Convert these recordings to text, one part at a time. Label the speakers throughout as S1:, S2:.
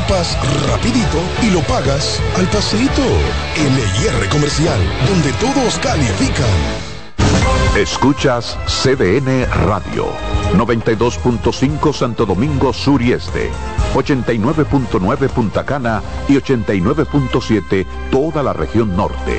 S1: equipas rapidito y lo pagas al pasito. LIR Comercial, donde todos califican.
S2: Escuchas CDN Radio, 92.5 Santo Domingo Sur y Este, 89.9 Punta Cana y 89.7 toda la región norte.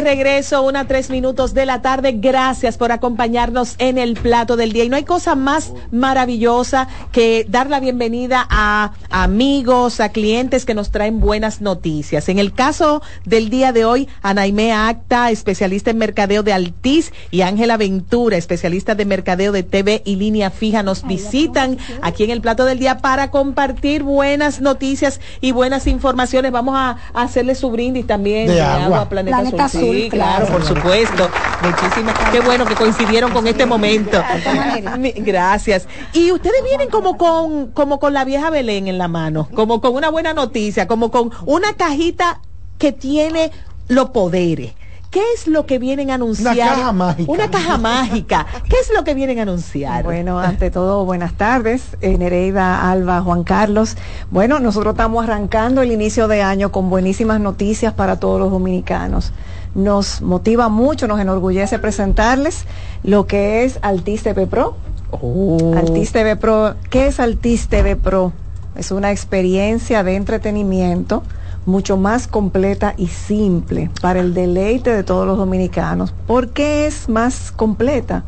S3: Regreso, una tres minutos de la tarde. Gracias por acompañarnos en el plato del día. Y no hay cosa más maravillosa que dar la bienvenida a amigos, a clientes que nos traen buenas noticias. En el caso del día de hoy, Anaime Acta, especialista en mercadeo de Altiz, y Ángela Ventura, especialista de mercadeo de TV y línea fija, nos visitan aquí en el plato del día para compartir buenas noticias y buenas informaciones. Vamos a, hacerle su brindis también
S4: de, agua.
S3: Planeta, Sí, claro, por supuesto. Muchísimas. Qué bueno que coincidieron con este momento. Gracias. Y ustedes vienen como con, como con la vieja Belén en la mano, como con una buena noticia, como con una cajita que tiene los poderes. ¿Qué es lo que vienen a anunciar?
S4: Una caja mágica.
S3: Una caja mágica. ¿Qué es lo que vienen a anunciar?
S5: Bueno, ante todo, buenas tardes. Eh, Nereida, Alba, Juan Carlos. Bueno, nosotros estamos arrancando el inicio de año con buenísimas noticias para todos los dominicanos nos motiva mucho, nos enorgullece presentarles lo que es Altis TV Pro. Oh. Altis TV Pro, ¿qué es Altis TV Pro? Es una experiencia de entretenimiento mucho más completa y simple para el deleite de todos los dominicanos. ¿Por qué es más completa?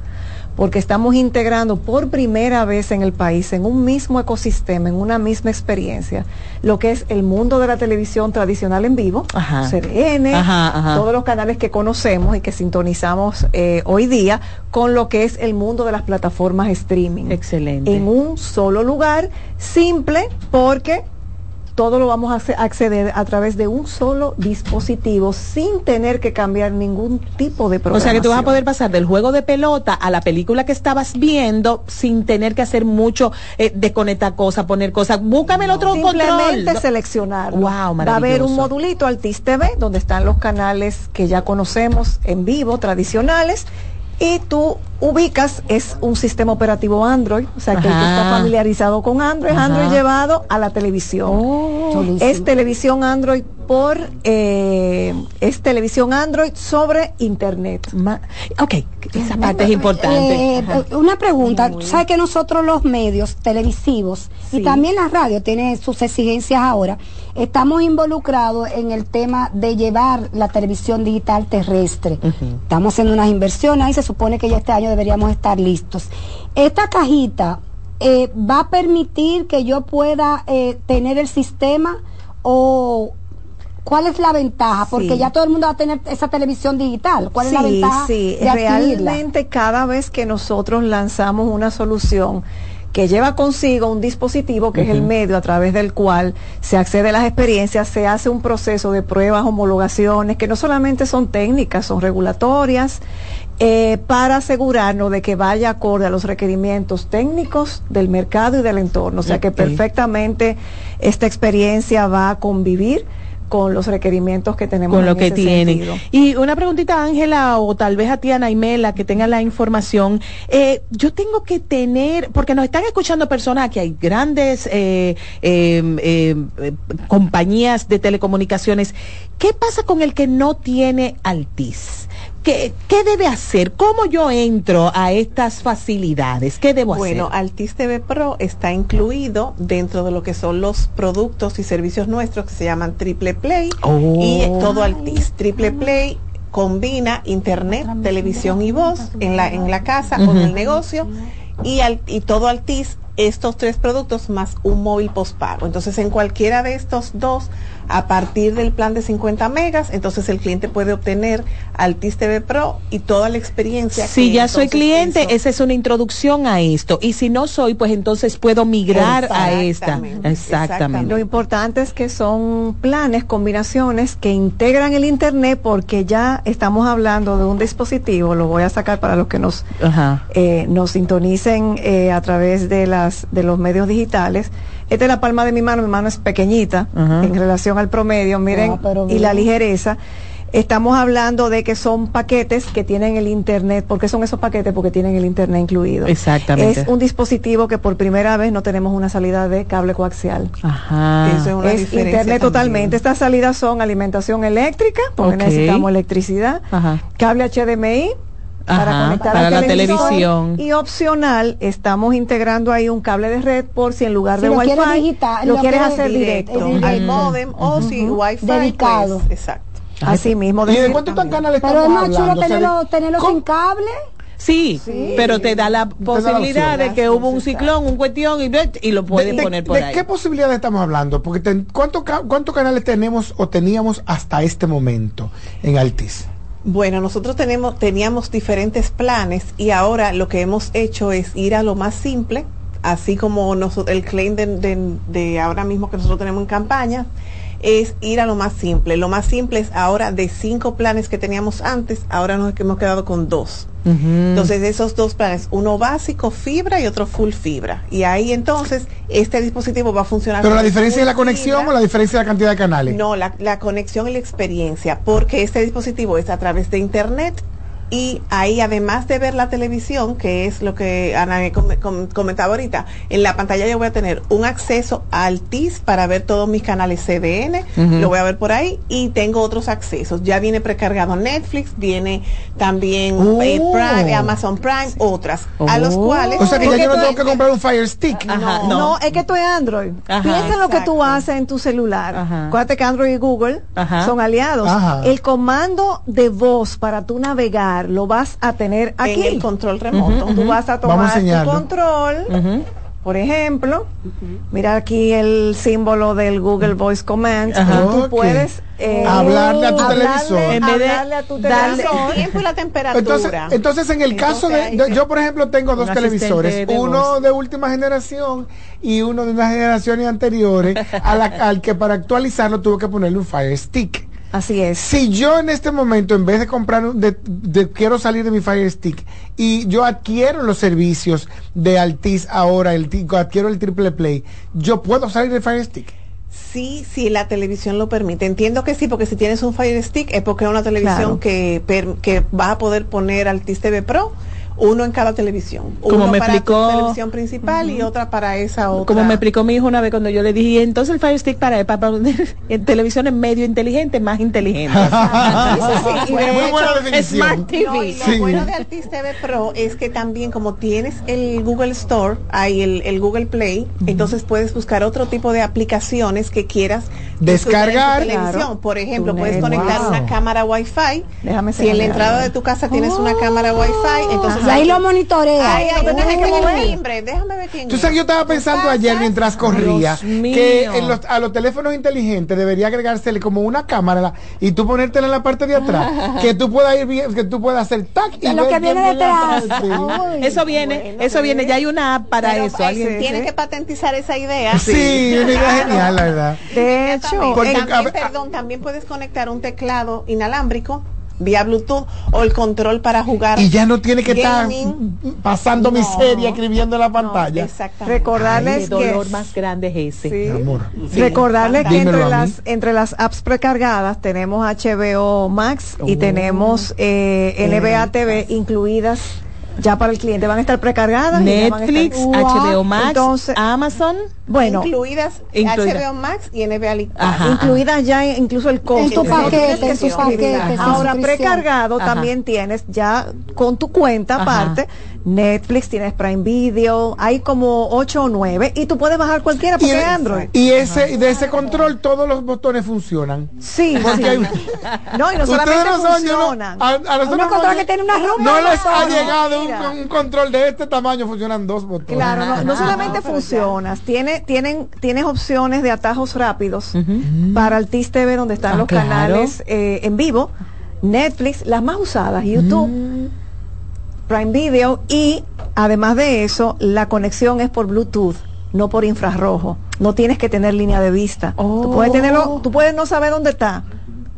S5: Porque estamos integrando por primera vez en el país, en un mismo ecosistema, en una misma experiencia, lo que es el mundo de la televisión tradicional en vivo, CDN, todos los canales que conocemos y que sintonizamos eh, hoy día, con lo que es el mundo de las plataformas streaming.
S3: Excelente.
S5: En un solo lugar, simple, porque todo lo vamos a acceder a través de un solo dispositivo sin tener que cambiar ningún tipo de programa.
S3: O sea que tú vas a poder pasar del juego de pelota a la película que estabas viendo sin tener que hacer mucho eh, desconectar cosas, poner cosas. Búscame el otro
S5: Simplemente
S3: control.
S5: seleccionar. Wow, Va a haber un modulito Altis TV donde están los canales que ya conocemos en vivo, tradicionales y tú ubicas, es un sistema operativo Android, o sea que el que está familiarizado con Android, Android llevado a la televisión.
S3: Oh.
S5: es televisión Android por, eh, es televisión Android sobre Internet.
S3: ok, esa parte es importante.
S4: Eh, una pregunta, tú sabes que nosotros los medios televisivos y también la radio tiene sus exigencias ahora, estamos involucrados en el tema de llevar la televisión digital terrestre. Estamos haciendo unas inversiones y se supone que ya este año deberíamos estar listos. Esta cajita eh, va a permitir que yo pueda eh, tener el sistema o ¿Cuál es la ventaja? Porque ya todo el mundo va a tener esa televisión digital. ¿Cuál es la ventaja?
S5: Sí, realmente cada vez que nosotros lanzamos una solución que lleva consigo un dispositivo que es el medio a través del cual se accede a las experiencias, se hace un proceso de pruebas, homologaciones, que no solamente son técnicas, son regulatorias, eh, para asegurarnos de que vaya acorde a los requerimientos técnicos del mercado y del entorno. O sea que perfectamente esta experiencia va a convivir con los requerimientos que tenemos.
S3: Con lo que tienen. Y una preguntita, Ángela, o tal vez a ti, Ana Imela, que tenga la información. Eh, yo tengo que tener, porque nos están escuchando personas, que hay grandes eh, em, em, eh, compañías de telecomunicaciones. ¿Qué pasa con el que no tiene Altis? ¿Qué, debe hacer? ¿Cómo yo entro a estas facilidades? ¿Qué debo
S6: hacer? Bueno, Altis TV Pro está incluido dentro de lo que son los productos y servicios nuestros que se llaman Triple Play y oh. todo Altis. Triple Play combina internet, televisión y voz en la, en la casa con el negocio y, y todo Altis estos tres productos más un móvil postpago. Entonces, en cualquiera de estos dos, a partir del plan de 50 megas, entonces el cliente puede obtener Altis TV Pro y toda la experiencia.
S3: Si ya soy cliente, esa es una introducción a esto. Y si no soy, pues entonces puedo migrar a esta.
S5: Exactamente. Lo importante es que son planes, combinaciones que integran el Internet porque ya estamos hablando de un dispositivo, lo voy a sacar para los que nos, eh, nos sintonicen eh, a través de de los medios digitales. Esta es la palma de mi mano, mi mano es pequeñita en relación al promedio, miren, ah, y la ligereza. Estamos hablando de que son paquetes que tienen el Internet. ¿Por qué son esos paquetes? Porque tienen el Internet incluido.
S3: Exactamente.
S5: Es un dispositivo que por primera vez no tenemos una salida de cable coaxial.
S3: Ajá.
S5: es, Internet totalmente. Estas salidas son alimentación eléctrica, porque necesitamos electricidad, cable HDMI, para conectar
S3: a la televisión.
S5: Y opcional, estamos integrando ahí un cable de red por si en lugar de Wi-Fi lo, quieres hacer directo,
S6: al modem o si Wi-Fi
S4: dedicado.
S6: Pues, exacto.
S5: Así mismo.
S7: ¿Y de cuántos canales
S4: Pero es más chulo tenerlo, tenerlo sin cable.
S3: Sí, pero te da la posibilidad de que hubo un ciclón, un cuestión y, y lo puedes poner por
S7: ahí. ¿De qué posibilidades estamos hablando? Porque ¿cuántos canales tenemos o teníamos hasta este momento en Altis?
S6: Bueno, nosotros tenemos, teníamos diferentes planes y ahora lo que hemos hecho es ir a lo más simple, así como el claim de, de, ahora mismo que nosotros tenemos en campaña, es ir a lo más simple. Lo más simple es ahora de cinco planes que teníamos antes, ahora nos hemos quedado con dos. Entonces, esos dos planes, uno básico fibra y otro full fibra. Y ahí entonces este dispositivo va a funcionar.
S7: ¿Pero la diferencia es la conexión o la diferencia es la cantidad de canales?
S6: No, la, la conexión y la experiencia, porque este dispositivo es a través de Internet y ahí además de ver la televisión, que es lo que Ana comentaba ahorita, en la pantalla yo voy a tener un acceso al TIS para ver todos mis canales CDN, lo voy a ver por ahí y tengo otros accesos. Ya viene precargado Netflix, viene también eh, oh. Prime, Amazon Prime, otras, a los oh. cuales...
S7: O sea que ya yo no tengo que comprar un Fire Stick.
S5: no. no. es que tú es Android. Piensa en lo que tú haces en tu celular. Acuérdate que Android y Google son aliados. El comando de voz para tu navegar lo vas a tener aquí.
S6: En el control remoto.
S5: Tú vas a tomar tu control. Por ejemplo, mira aquí el símbolo del Google Voice Command. tú puedes
S7: eh, hablarle a tu televisor.
S5: En vez de a tu darle
S6: el tiempo y la temperatura.
S7: Entonces, en el caso de, yo por ejemplo tengo dos televisores, uno de última generación y uno de unas generaciones anteriores, al que para actualizarlo tuve que ponerle un Fire Stick.
S5: Así es.
S7: Si yo en este momento, en vez de comprar, de, quiero salir de mi Fire Stick y yo adquiero los servicios de Altis ahora, el, adquiero el Triple Play, ¿yo puedo salir de Fire Stick?
S6: Sí, sí, la televisión lo permite. Entiendo que sí, porque si tienes un Fire Stick es porque es una televisión
S5: Claro.
S6: que, per- que vas a poder poner Altis TV Pro, uno en cada televisión.
S3: Como
S6: uno
S3: me
S6: para
S3: explicó-
S6: tu televisión principal y otra para esa otra.
S3: Como me explicó mi hijo una vez cuando yo le dije, "Y entonces el Fire Stick para, para poner en televisiones medio inteligente, más inteligente.
S6: De
S3: Muy
S6: hecho,
S3: buena definición. Smart TV.
S6: No, y lo
S3: Sí.
S6: bueno de Altis TV Pro es que también como tienes el Google Store, hay el, el Google Play, entonces puedes buscar otro tipo de aplicaciones que quieras
S8: Descargar.
S6: en tu televisión.
S8: Claro.
S6: Por ejemplo, puedes conectar
S8: Wow.
S6: una cámara Wi-Fi.
S5: Déjame
S6: si en la entrada de tu casa tienes una cámara Wi-Fi, entonces
S4: Y ahí lo monitorea.
S6: Ay, ay, no te tienes que mover. Timbre, déjame ver quién
S8: Tú
S6: es.
S8: sabes, yo estaba pensando ayer mientras corría que en los- a los teléfonos inteligentes debería agregársele como una cámara y tú ponértela en la parte de atrás, que tú puedas ir bien, que tú puedas hacer tac y
S3: lo que viene detrás.
S8: atrás, sí.
S3: Eso viene, eso viene, ya hay una app para
S6: Pero,
S3: eso.
S6: eh, Tienes que patentizar esa idea.
S8: Sí, una idea genial, la verdad.
S5: De hecho,
S8: Porque,
S6: también,
S8: a ver,
S6: perdón, también puedes conectar un teclado inalámbrico vía Bluetooth o el control para jugar.
S8: Y ya no tiene que
S6: gaming.
S8: estar pasando miseria escribiendo en la pantalla.
S6: exactamente.
S5: Recordarles
S3: Ay, qué dolor
S5: que
S3: más grande es ese.
S8: Amor.
S5: Recordarles que entre las, entre las apps precargadas tenemos HBO Max y
S3: Oh.
S5: tenemos eh, NBA TV incluidas ya para el cliente. Van a estar precargadas. y estar-
S3: Netflix,
S5: Wow.
S3: HBO Max,
S5: Entonces,
S3: Amazon.
S5: Bueno,
S6: incluidas
S3: Incluida.
S6: HBO Max y NBA League.
S3: Ajá,
S5: incluidas ya incluso el costo.
S4: En tu paquete, en tu paquete,
S5: Ahora, precargado
S3: Ajá.
S5: también tienes ya con tu cuenta aparte. Netflix, tienes Prime Video, hay como 8 o 9 y tú puedes bajar cualquiera porque es Android.
S8: y ese, de ese control todos los botones funcionan.
S5: Sí,
S8: Porque
S5: sí.
S8: hay-
S5: No, y no solamente
S8: no son, yo no-
S5: funcionan.
S8: a, a nosotros no-
S4: que tiene una rumba.
S8: no les ha llegado un, un control de este tamaño, funcionan dos botones.
S5: Claro, no, no solamente funcionas, tiene, tienen, tienes opciones de atajos rápidos para el TIS TV donde están
S3: Ah,
S5: los
S3: claro.
S5: canales eh, en vivo, Netflix, las más usadas, YouTube, Prime Video y además de eso, la conexión es por Bluetooth, no por infrarrojo. No tienes que tener línea de vista. Tú puedes tenerlo, tú puedes no saber dónde está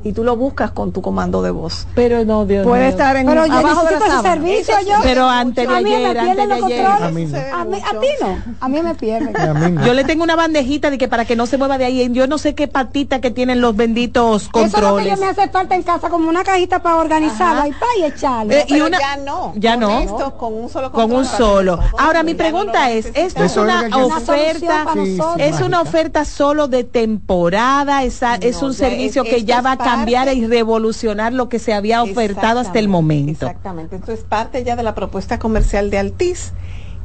S5: y tú lo buscas con tu comando de voz.
S3: Pero no, Dios
S5: Puede estar en
S4: Pero yo
S5: abajo de la
S4: necesito ese
S5: sábana.
S4: servicio yo.
S3: Pero antes de
S4: a mí me
S3: ayer,
S4: pierden
S3: antes
S4: los
S3: de ayer.
S4: controles.
S8: A mí no.
S4: A, mí- a ti no. A mí me pierden.
S8: A mí no.
S3: Yo le tengo una bandejita de que para que no se mueva de ahí, yo no sé qué patita que tienen los benditos
S4: Eso es lo que
S3: controles.
S4: yo me hace falta en casa, como una cajita para organizarla y pa y echarle.
S3: Eh, y
S6: Pero
S3: una-
S6: ya no.
S3: ya
S6: Con
S3: no.
S6: esto, con un solo
S3: con un
S6: para
S3: solo. Ahora mi pregunta es. ¿esto es una oferta?
S4: para.
S3: ¿Es una oferta solo de temporada? ¿Esa- ¿Es un servicio que ya va a cambiar
S6: parte-
S3: y revolucionar lo que se había ofertado hasta el momento?
S6: Exactamente. Esto es parte ya de la propuesta comercial de Altis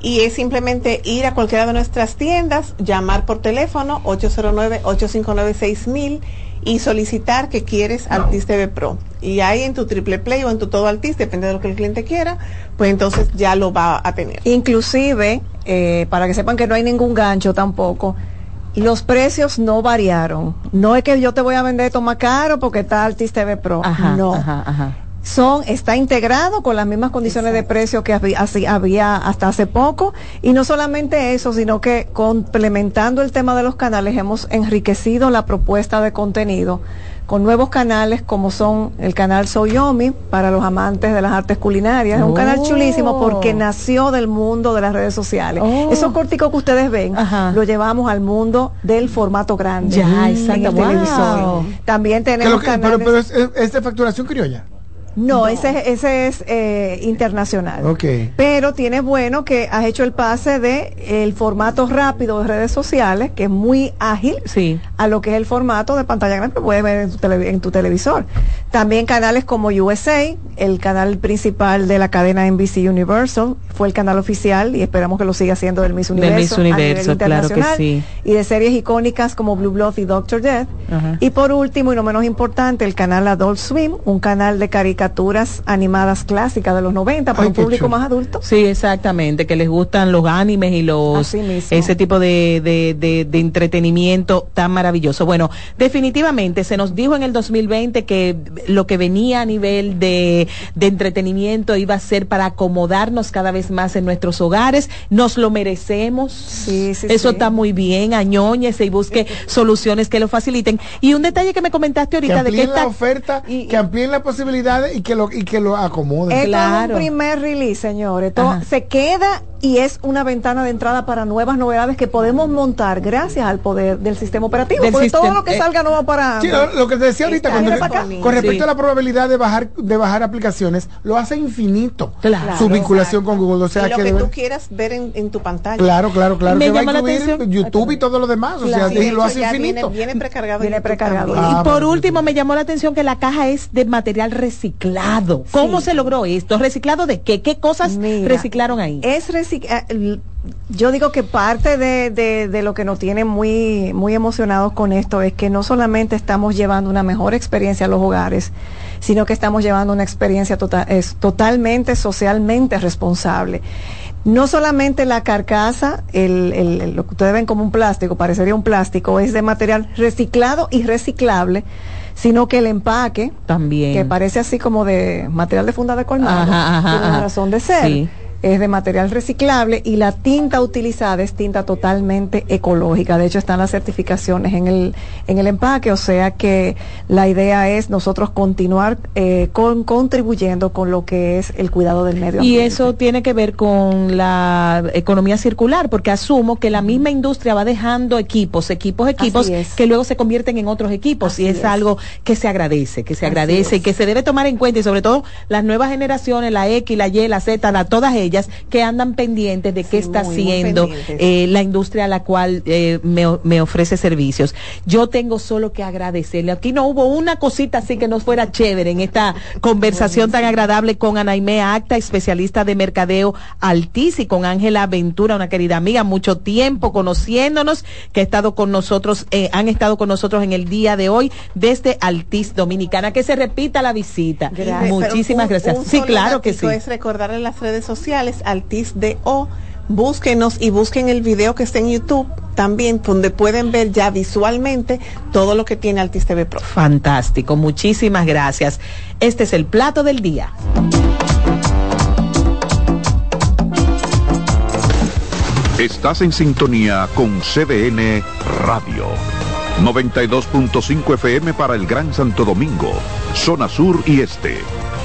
S6: y es simplemente ir a cualquiera de nuestras tiendas, llamar por teléfono 809-859-6000 y solicitar que quieres Altis TV Pro. Y ahí en tu triple play o en tu todo Altis, depende de lo que el cliente quiera, pues entonces ya lo va a tener.
S5: Inclusive, eh, para que sepan que no hay ningún gancho tampoco, los precios no variaron. No es que yo te voy a vender esto más caro porque está Altis TV Pro.
S3: Ajá,
S5: no.
S3: ajá, ajá.
S5: Son, está integrado con las mismas condiciones de precio que había, así- había hasta hace poco. Y no solamente eso, sino que complementando el tema de los canales, hemos enriquecido la propuesta de contenido con nuevos canales como son el canal Soyomi para los amantes de las artes culinarias. Es un canal
S3: Oh.
S5: chulísimo porque nació del mundo de las redes sociales.
S3: Oh.
S5: Esos corticos que ustedes ven,
S3: Ajá.
S5: lo llevamos al mundo del formato grande.
S3: Ya,
S5: en
S3: exacto.
S5: el
S3: Wow.
S5: televisor. También tenemos
S8: que-
S5: canales...
S8: pero pero es, es- es de facturación criolla.
S5: No, ese, ese es eh, internacional.
S8: Ok.
S5: Pero tiene bueno que has hecho el pase de el formato rápido de redes sociales, que es muy ágil,
S3: Sí.
S5: a lo que es el formato de pantalla grande que puedes ver en tu, tele- en tu televisor. También canales como USA, el canal principal de la cadena NBC Universal, fue el canal oficial y esperamos que lo siga siendo del Miss
S3: Del
S5: Universo.
S3: Miss
S5: a nivel
S3: Universo, claro que
S5: internacional,
S3: sí.
S5: Y de series icónicas como Blue Blood y Doctor Death. Y por último, y no menos importante, el canal Adult Swim, un canal de caricaturas animadas clásicas de los 90 para
S8: Ay,
S5: un público
S8: chulo.
S5: más adulto.
S3: Sí, exactamente, que les gustan los animes y los ese tipo de, de, de- de entretenimiento tan maravilloso. Bueno, definitivamente se nos dijo en el 2020 que lo que venía a nivel de, de entretenimiento iba a ser para acomodarnos cada vez más en nuestros hogares. Nos lo merecemos.
S5: Sí, sí,
S3: Eso
S5: sí.
S3: está muy bien. Añóñese y busque soluciones que lo faciliten. Y un detalle que me comentaste
S8: Que
S3: ahorita de que
S8: amplíen la
S3: esta
S8: oferta,
S5: y-
S8: que amplíen las posibilidades y que lo, y que lo acomoden.
S5: Esto
S3: Claro.
S5: es un primer release, señores.
S3: Ajá.
S5: se queda y es una ventana de entrada para nuevas novedades que podemos montar gracias al poder del sistema operativo.
S3: Del
S5: porque todo lo que
S3: eh,
S5: salga no va para.
S8: Sí, lo, lo que te decía ahorita, con, re- con respecto
S3: Sí.
S8: a la probabilidad de bajar de bajar aplicaciones, lo hace infinito
S3: Claro.
S8: su vinculación con Google. O sea
S6: y lo
S8: que,
S6: que
S8: debe-
S6: tú quieras ver en, en tu pantalla.
S8: claro, claro, claro,
S3: Me
S8: que va a incluir
S3: atención-
S8: YouTube y todo lo demás. O
S6: Claro,
S8: sea,
S6: sí, de
S8: lo hace
S6: ya viene,
S8: infinito.
S6: viene precargado. en
S5: Viene precargado.
S8: Ah,
S3: y por último, me llamó la atención que la caja es de material reciclado. ¿Cómo
S5: Sí.
S3: se logró esto? ¿Reciclado de qué? ¿Qué cosas
S5: Mira,
S3: reciclaron ahí?
S5: Es recic- eh, l- yo digo que parte de, de- de lo que nos tiene muy, muy emocionados con esto es que no solamente estamos llevando una mejor experiencia a los hogares, sino que estamos llevando una experiencia tota- es totalmente socialmente responsable. No solamente la carcasa, el, el- lo que ustedes ven como un plástico, parecería un plástico, es de material reciclado y reciclable, sino que el empaque,
S3: También.
S5: que parece así como de material de funda de colmado,
S3: Ajá, ajá,
S5: tiene una
S3: ajá.
S5: razón de ser.
S3: Sí.
S5: Es de material reciclable y la tinta utilizada es tinta totalmente ecológica. De hecho, están las certificaciones en el, en el empaque, o sea que la idea es nosotros continuar eh, con, contribuyendo con lo que es el cuidado del medio
S3: Y
S5: ambiente.
S3: eso tiene que ver con la economía circular, porque asumo que la misma industria va dejando equipos, equipos, equipos,
S5: es.
S3: que luego se convierten en otros equipos.
S5: Así
S3: y es,
S5: es.
S3: algo que se agradece, que se agradece y que se debe tomar en cuenta. Y sobre todo las nuevas generaciones, la X, la Y, la Z, la, todas ellas, que andan pendientes de qué
S5: Sí,
S3: está
S5: muy,
S3: haciendo eh, la industria a la cual eh, me, ofrece servicios. Yo tengo solo que agradecerle. Aquí no hubo una cosita así que nos fuera chévere en esta conversación tan agradable con Anaime Acta, especialista de mercadeo Altis y con Ángela Ventura, una querida amiga, mucho tiempo conociéndonos, que ha estado con nosotros, eh, han estado con nosotros en el día de hoy desde Altis Dominicana. Que se repita la visita.
S5: Gracias.
S3: Muchísimas
S6: un-
S3: gracias.
S6: un
S3: sí, claro que sí.
S6: Es recordarle las redes sociales, AltisDO, búsquenos y busquen el video que está en YouTube también, donde pueden ver ya visualmente todo lo que tiene Altis TV Pro.
S3: Fantástico, muchísimas gracias. Este es el plato del día.
S2: Estás en sintonía con CDN Radio. 92.5 FM para el Gran Santo Domingo, zona sur y este.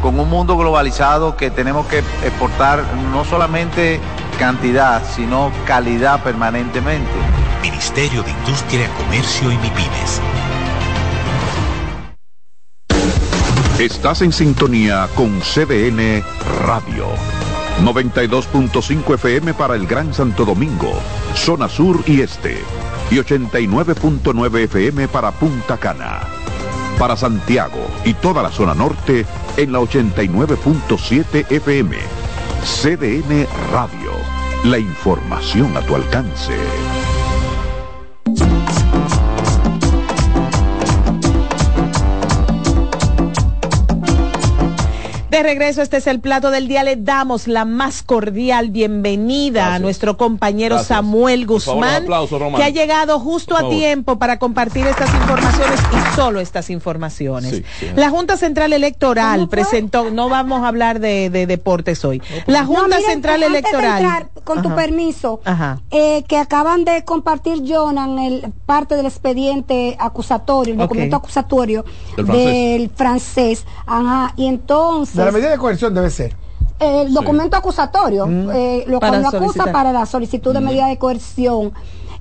S9: con un mundo globalizado que tenemos que exportar no solamente cantidad, sino calidad permanentemente.
S10: Ministerio de Industria, Comercio y MIPIMES.
S2: Estás en sintonía con CDN Radio. 92.5 FM para el Gran Santo Domingo, zona sur y este. Y 89.9 FM para Punta Cana. Para Santiago y toda la zona norte en la 89.7 FM. CDN Radio. La información a tu alcance.
S3: De regreso, este es el plato del día. Le damos la más cordial bienvenida a nuestro compañero
S11: Gracias.
S3: Samuel
S11: favor,
S3: Guzmán,
S11: aplauso,
S3: que ha llegado justo a tiempo para compartir estas informaciones y solo estas informaciones.
S11: Sí, sí.
S3: La Junta Central Electoral presentó, no vamos a hablar de, de deportes hoy. La Junta
S4: No, miren,
S3: Central
S4: antes de
S3: Electoral.
S4: entrar, con tu permiso,
S3: Ajá.
S4: eh, que acaban de compartir Jonan el parte del expediente acusatorio, el documento acusatorio
S8: Del francés.
S4: del francés. Ajá, y entonces
S8: De la medida de coerción debe ser.
S4: el documento acusatorio, eh, lo,
S8: Para
S4: lo acusa
S8: solicitar.
S4: para la solicitud de medida de coerción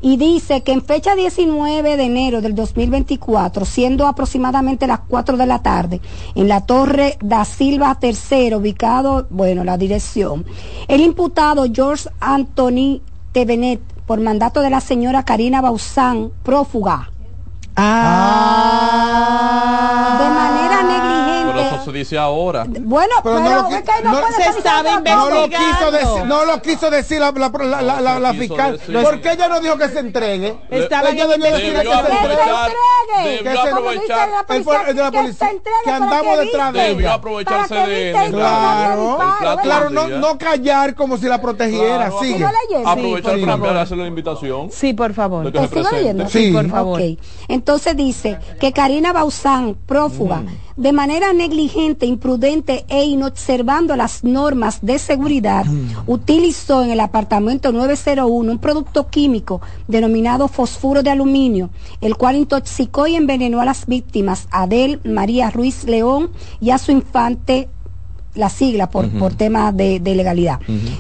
S4: y dice que en fecha 19 de enero del 2024, siendo aproximadamente las 4 de la tarde, en la Torre da Silva III, ubicado, bueno, la dirección, el imputado George Anthony Tevenet, por mandato de la señora Karina Bauzán, prófuga.
S3: Ah.
S4: De manera negligente.
S11: Se dice ahora.
S4: Bueno, pero,
S8: no lo
S4: es que no,
S8: no-
S4: puede
S8: se
S3: estaba
S4: diciendo
S8: No lo quiso decir, no lo quiso decir la, la, la, la- la- la fiscal.
S11: decir.
S8: ¿Por qué ella no dijo que se entregue?
S3: Estaban
S8: ella debió decir que se entregue. Que se-
S11: aprovechar,
S8: El fue- el de la policía, que andamos detrás de
S11: debió
S8: ella.
S11: aprovecharse de,
S8: Claro, claro, no, callar como si la protegiera.
S11: Claro,
S8: Sigue.
S11: Aprovechar
S3: Sí, por
S11: para
S3: favor.
S11: hacerle la invitación.
S3: Sí, por favor.
S8: Sí.
S3: por favor.
S4: Entonces dice que Karina Bauzán, prófuga, de manera negligente, imprudente e inobservando las normas de seguridad, utilizó en el apartamento 901 un producto químico denominado fosfuro de aluminio, el cual intoxicó y envenenó a las víctimas, Adel María Ruiz León y a su infante la sigla por, por tema de, de legalidad,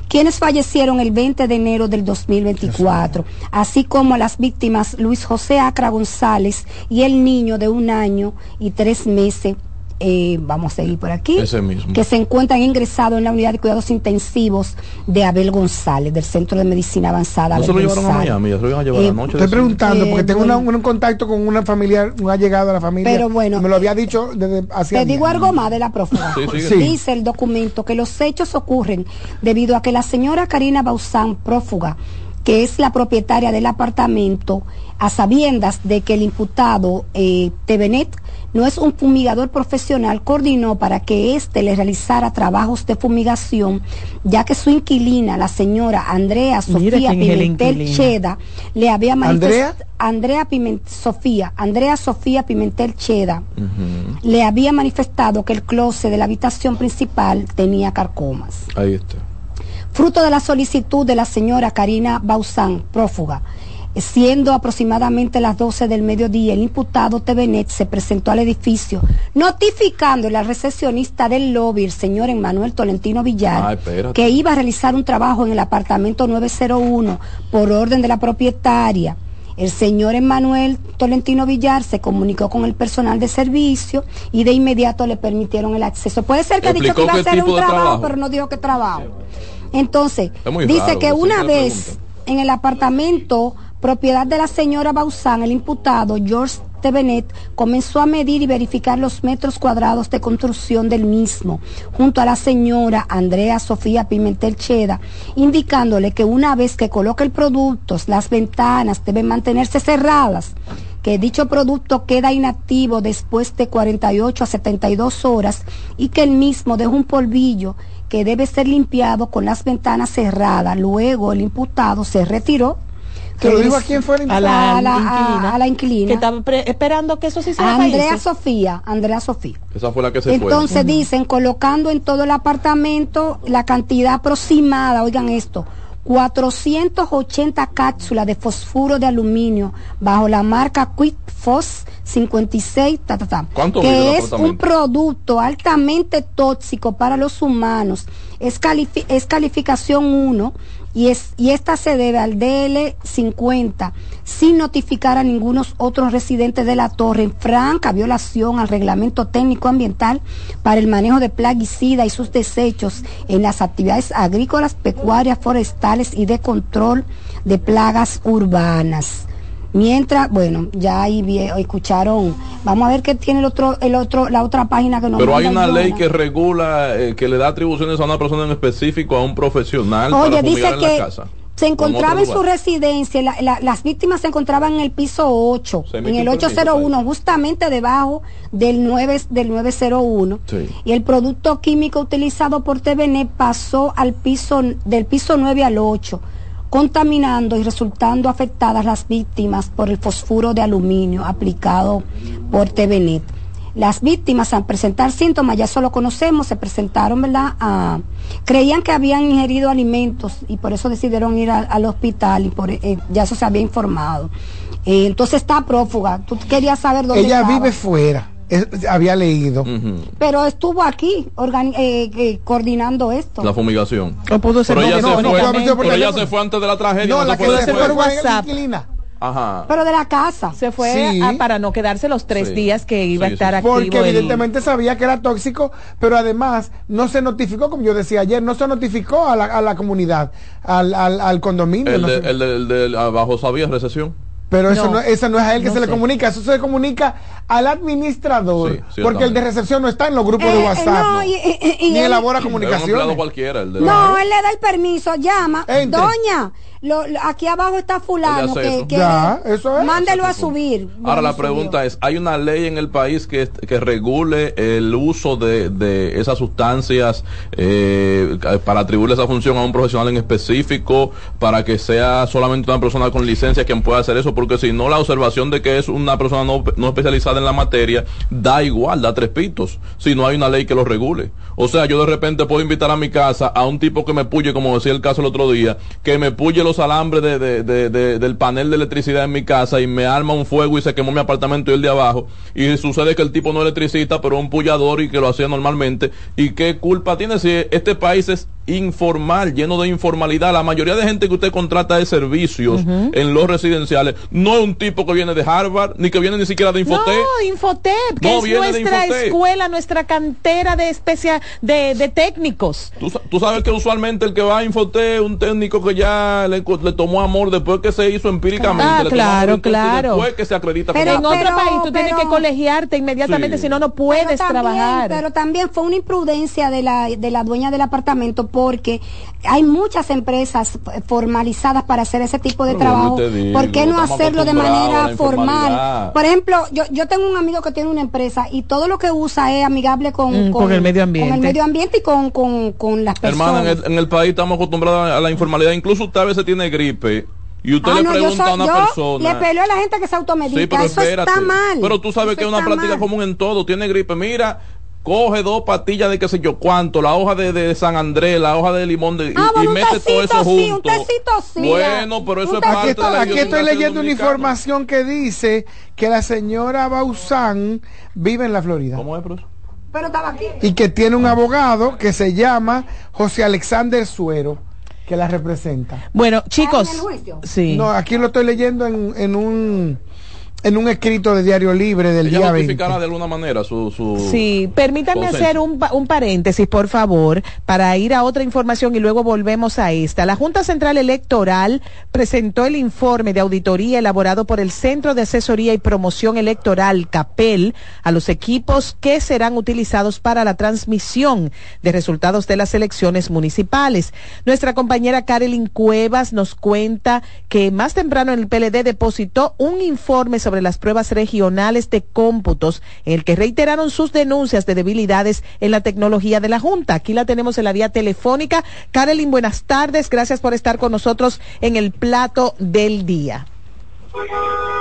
S4: quienes fallecieron el 20 de enero del 2024, así como a las víctimas Luis José Acra González y el niño de un año y tres meses. Eh, vamos a seguir por aquí,
S11: Ese mismo.
S4: que se encuentran ingresados en la unidad de cuidados intensivos de Abel González, del Centro de Medicina Avanzada.
S11: No se
S4: Abel
S11: lo llevaron a
S4: González.
S11: Miami, ya se lo iban a llevar
S4: Eh,
S11: anoche.
S8: Estoy preguntando
S4: Eh,
S8: porque tengo una-
S4: bueno.
S8: un contacto con una familiar, un allegado a la familia.
S4: Pero bueno.
S8: Me lo había dicho desde hace
S4: Te digo algo más de la prófuga.
S8: Sí. Sí.
S4: Dice el documento que los hechos ocurren debido a que la señora Karina Bauzán, prófuga, que es la propietaria del apartamento, a sabiendas de que el imputado eh, Tevenet no es un fumigador profesional, coordinó para que éste le realizara trabajos de fumigación, ya que su inquilina, la señora Andrea Sofía Pimentel. Cheda, le había manifestado Andrea Sofía, Andrea Sofía Pimentel Cheda, le había manifestado que el closet de la habitación principal tenía carcomas.
S11: Ahí está.
S4: Fruto de la solicitud de la señora Karina Bauzán, prófuga, siendo aproximadamente las 12 del mediodía, el imputado Tevenet se presentó al edificio notificándole al recepcionista del lobby, el señor Emanuel Tolentino Villar,
S11: Ay,
S4: que iba a realizar un trabajo en el apartamento 901 por orden de la propietaria. El señor Emanuel Tolentino Villar se comunicó con el personal de servicio y de inmediato le permitieron el acceso. Puede ser que ha dicho que
S11: ¿Explicó
S4: iba a hacer un trabajo,
S11: trabajo?
S4: pero no dijo que trabajo. Entonces, dice
S11: raro,
S4: que una vez en el apartamento propiedad de la señora Bauzán, el imputado George Tevenet comenzó a medir y verificar los metros cuadrados de construcción del mismo, junto a la señora Andrea Sofía Pimentel Cheda, indicándole que una vez que coloque el producto, las ventanas deben mantenerse cerradas que dicho producto queda inactivo después de 48 a 72 horas y que el mismo deja un polvillo que debe ser limpiado con las ventanas cerradas. Luego el imputado se retiró
S8: ¿Te lo digo a quién fue la
S3: A la,
S4: A la- a-
S3: inquilina.
S4: a la inquilina.
S3: Que estaba esperando que eso sí se haga
S4: Andrea. Sofía, Andrea Sofía.
S11: Esa fue la que se
S4: Entonces
S11: fue.
S4: dicen, colocando en todo el apartamento la cantidad aproximada, oigan esto, 480 cápsulas de fosfuro de aluminio bajo la marca Quick Fos 56, ta, ta, ta,
S11: ¿Cuánto mide el
S4: que es un producto altamente tóxico para los humanos. Es, califi- es calificación 1 y, es, y esta se debe al DL50 sin notificar a ningunos otros residentes de la torre en franca violación al reglamento técnico ambiental para el manejo de plaguicida y sus desechos en las actividades agrícolas, pecuarias, forestales y de control de plagas urbanas. Mientras, bueno, ya ahí escucharon, vamos a ver qué tiene el otro, el otro, la otra página que nos
S11: Pero hay una ley que regula, eh, que le da atribuciones a una persona en específico, a un profesional
S4: Oye,
S11: para
S4: dice
S11: en
S4: que
S11: la casa.
S4: se
S11: en
S4: encontraba en su residencia, la- la- las víctimas se encontraban en el piso 8,
S11: Se
S4: en el
S11: un permiso,
S4: 801, justamente debajo del 9 del 901.
S11: Sí.
S4: Y el producto químico utilizado por TVN pasó al piso del piso 9 al 8, contaminando y resultando afectadas las víctimas por el fosfuro de aluminio aplicado por TVNet. Las víctimas al presentar síntomas, ya eso lo conocemos, se presentaron, ¿verdad? A- creían que habían ingerido alimentos y por eso decidieron ir al, al hospital y por, eh, ya eso se había informado. Eh, entonces está prófuga. Tú querías saber dónde
S8: Ella
S4: estaba.
S8: vive fuera. Es- había leído.
S4: Pero estuvo aquí eh, eh, coordinando esto.
S11: La fumigación.
S3: O pudo ser
S11: pero ella, se fue, pero ella se fue antes de la tragedia.
S8: No, la que se fue fue la
S3: WhatsApp.
S8: inquilina.
S11: Ajá.
S4: Pero de la casa.
S3: Se fue
S8: Sí.
S3: a- para no quedarse los tres
S8: Sí.
S3: días que iba a estar
S8: sí.
S3: activo.
S8: Porque
S3: el-
S8: evidentemente sabía que era tóxico, pero además no se notificó, como yo decía ayer, no se notificó a la, a la comunidad, al, al, al condominio.
S11: El
S8: no
S11: de,
S8: se-
S11: el de- el de abajo sabía recesión.
S8: Pero eso
S11: No.
S8: no, eso no es a él que
S11: No
S8: se le comunica, eso se le comunica al administrador,
S11: Sí,
S8: porque el de recepción no está en los grupos
S4: Eh,
S8: de
S4: eh,
S8: WhatsApp,
S4: no, y- y- y- y
S8: ni
S4: él-
S8: elabora
S11: Es un
S8: comunicaciones.
S11: empleado cualquiera. El de
S4: No, él le da el permiso, llama.
S8: Entre.
S4: Doña, lo- lo- aquí abajo está fulano que,
S11: eso.
S4: que-
S8: Ya, eso es.
S4: mándelo a subir.
S11: Ahora la pregunta es, ¿hay una ley en el país que, que regule el uso de, de esas sustancias eh, para atribuirle esa función a un profesional en específico, para que sea solamente una persona con licencia quien pueda hacer eso? Porque si no, la observación de que es una persona no, no especializada en la materia da igual, da tres pitos, si no hay una ley que lo regule. O sea, yo de repente puedo invitar a mi casa a un tipo que me puye, como decía el caso el otro día, que me puye los alambres de, de- de- de- del panel de electricidad en mi casa y me arma un fuego y se quemó mi apartamento y el de abajo. Y sucede que el tipo no es electricista, pero es un pullador y que lo hacía normalmente. ¿Y qué culpa tiene si este país es informal, lleno de informalidad? La mayoría de gente que usted contrata de servicios en los residenciales no es un tipo que viene de Harvard, ni que viene ni siquiera de Infotec.
S3: No, Infotep, que
S11: No,
S3: es nuestra
S11: Infotep.
S3: escuela, nuestra cantera de especia de, de técnicos.
S11: Tú, tú sabes que usualmente el que va a Infote es un técnico que ya le, tomó amor después que se hizo empíricamente.
S3: Ah,
S11: le
S3: claro,
S11: amor
S3: claro.
S11: Después que se acredita
S3: Pero en otro país tú tienes que colegiarte inmediatamente,
S11: Sí.
S3: si no, no puedes
S4: Pero también-
S3: trabajar.
S4: Pero también fue una imprudencia de la, de la dueña del apartamento porque hay muchas empresas formalizadas para hacer ese tipo de
S11: Pero
S4: trabajo.
S11: digo,
S4: ¿Por qué no hacerlo de manera formal? Por ejemplo, yo, yo tengo un amigo que tiene una empresa y todo lo que usa es amigable con,
S3: Mm, con el medio ambiente.
S4: Con el medio ambiente y con, con, con las personas.
S11: Hermana, en el, en el país estamos acostumbrados a la informalidad. Incluso usted a veces tiene gripe y usted
S4: Ah,
S11: le
S4: no, yo,
S11: pregunta
S4: soy-
S11: a una
S4: yo
S11: persona.
S4: le peleo a la gente que se automedica.
S11: Sí, pero
S4: Eso
S11: espérate.
S4: está mal.
S11: Pero tú sabes
S4: Eso
S11: que es una práctica
S4: mal.
S11: común en todo. Tiene gripe, mira, coge dos pastillas de qué sé yo cuánto, la hoja de, de San Andrés, la hoja de limón de, y,
S4: Ah, bueno,
S11: y mete todo eso
S4: sí, un
S11: junto.
S4: tecito sí.
S11: Bueno, pero eso es
S8: Aquí,
S11: parte
S8: está-
S11: de la
S8: aquí estoy leyendo una información que dice que la señora Bausán vive en la Florida.
S11: ¿Cómo es, profesor?
S4: Pero estaba aquí.
S8: Y que tiene un abogado que se llama José Alexander Suero, que la representa.
S3: Bueno, chicos, sí.
S8: No, aquí lo estoy leyendo en, en un en un escrito de Diario Libre del
S11: Ella
S8: día 20.
S11: justificará de alguna manera su... su
S3: Sí, permítanme hacer un, un paréntesis, por favor, para ir a otra información y luego volvemos a esta. La Junta Central Electoral presentó el informe de auditoría elaborado por el Centro de Asesoría y Promoción Electoral, CAPEL, a los equipos que serán utilizados para la transmisión de resultados de las elecciones municipales. Nuestra compañera Carolyn Cuevas nos cuenta que más temprano el PLD depositó un informe sobre sobre las pruebas regionales de cómputos, en el que reiteraron sus denuncias de debilidades en la tecnología de la Junta. Aquí la tenemos en la vía telefónica. Carolyn, buenas tardes. Gracias por estar con nosotros en el plato del día.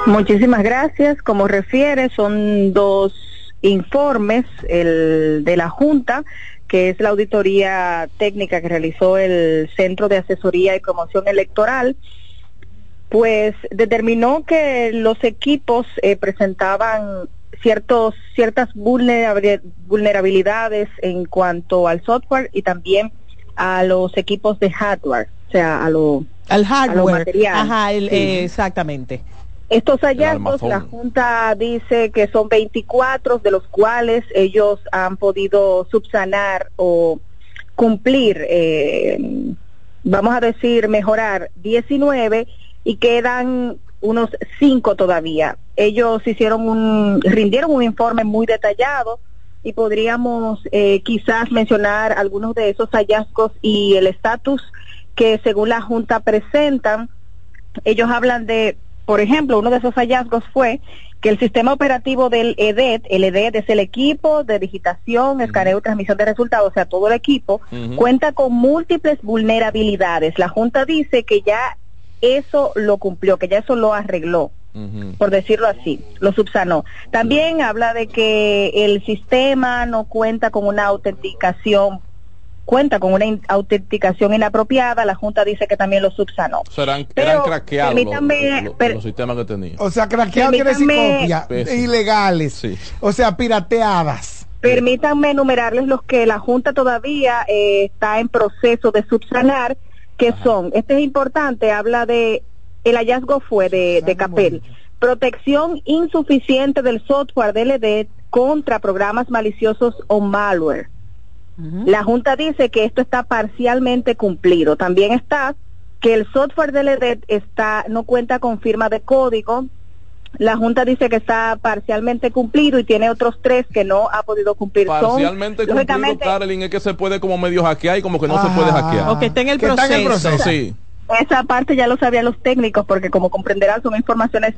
S12: Muchísimas gracias. Como refiere, son dos informes, el de la Junta, que es la auditoría técnica que realizó el Centro de Asesoría y Promoción Electoral, pues determinó que los equipos eh, presentaban ciertos ciertas vulnerabilidades en cuanto al software y también a los equipos de hardware, o sea, a lo
S3: al hardware,
S12: material.
S3: Ajá, eh, exactamente.
S12: Estos hallazgos, la Junta dice que son 24, de los cuales ellos han podido subsanar o cumplir, eh, vamos a decir, mejorar 19 y quedan unos 5 todavía. Ellos hicieron un, rindieron un informe muy detallado y podríamos eh, quizás mencionar algunos de esos hallazgos y el estatus que según la Junta presentan. Ellos hablan de por ejemplo, uno de esos hallazgos fue que el sistema operativo del EDET, el EDET es el equipo de digitación, escaneo y transmisión de resultados, o sea, todo el equipo, cuenta con múltiples vulnerabilidades. La Junta dice que ya eso lo cumplió, que ya eso lo arregló. por decirlo así, lo subsanó. También habla de que el sistema no cuenta con una autenticación cuenta con una autenticación inapropiada, la Junta dice que también lo subsanó.
S11: Serán, eran craqueados los, sistemas que tenía.
S8: O sea, craqueados quiere decir copias ilegales, o sea, pirateadas.
S12: Permítanme enumerarles los que la Junta todavía eh, está en proceso de subsanar, que son, este es importante, habla de, el hallazgo fue de, de Capel, protección insuficiente del software DLD contra programas maliciosos o malware. La Junta dice que esto está parcialmente cumplido. También está que el software EDET está, no cuenta con firma de código. La Junta dice que está parcialmente cumplido y tiene otros tres que no ha podido cumplir.
S11: Parcialmente cumplido, Carolyn, es que se puede como medio hackear y como que no se puede hackear.
S3: O que está en el proceso.
S11: Sí.
S12: Esa parte ya lo sabían los técnicos porque como comprenderán son informaciones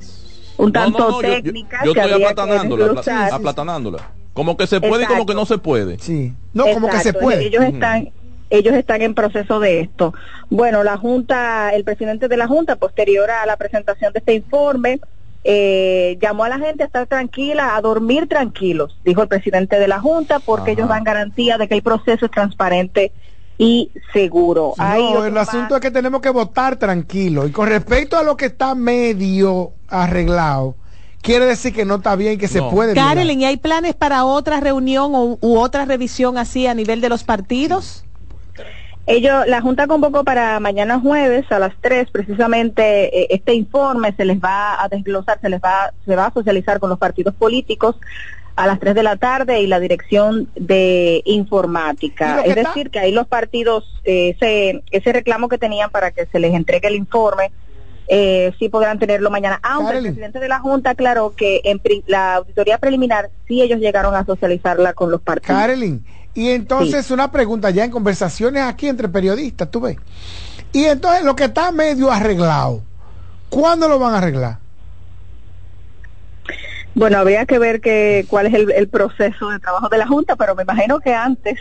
S12: un tanto técnicas.
S11: Yo, estoy aplatanándola, aplatanándola. Como que se puede y como que no se puede.
S8: Sí. No, como que se puede.
S12: Ellos están ellos están en proceso de esto. Bueno, la Junta, el presidente de la Junta, posterior a la presentación de este informe, eh, llamó a la gente a estar tranquila, a dormir tranquilos, dijo el presidente de la Junta, porque ellos dan garantía de que el proceso es transparente y seguro.
S8: No, el asunto es que tenemos que votar tranquilo. Y con respecto a lo que está medio arreglado, quiere decir que no está bien, que se puede.
S3: Carolyn, ¿y hay planes para otra reunión o, u otra revisión así a nivel de los partidos?
S12: Ellos, la Junta convocó para mañana jueves a las 3 precisamente eh, este informe se les va a desglosar, se les va, se va a socializar con los partidos políticos a las 3 de la tarde y la dirección de informática. Es decir, que ahí los partidos, eh, ese, ese reclamo que tenían para que se les entregue el informe, eh, sí podrán tenerlo mañana. Aunque el presidente de la Junta aclaró que en la auditoría preliminar sí ellos llegaron a socializarla con los partidos.
S8: Carolyn, y entonces una pregunta ya en conversaciones aquí entre periodistas, tú ves. Y entonces lo que está medio arreglado, ¿cuándo lo van a arreglar?
S12: Bueno, habría que ver que, cuál es el proceso de trabajo de la Junta, pero me imagino que antes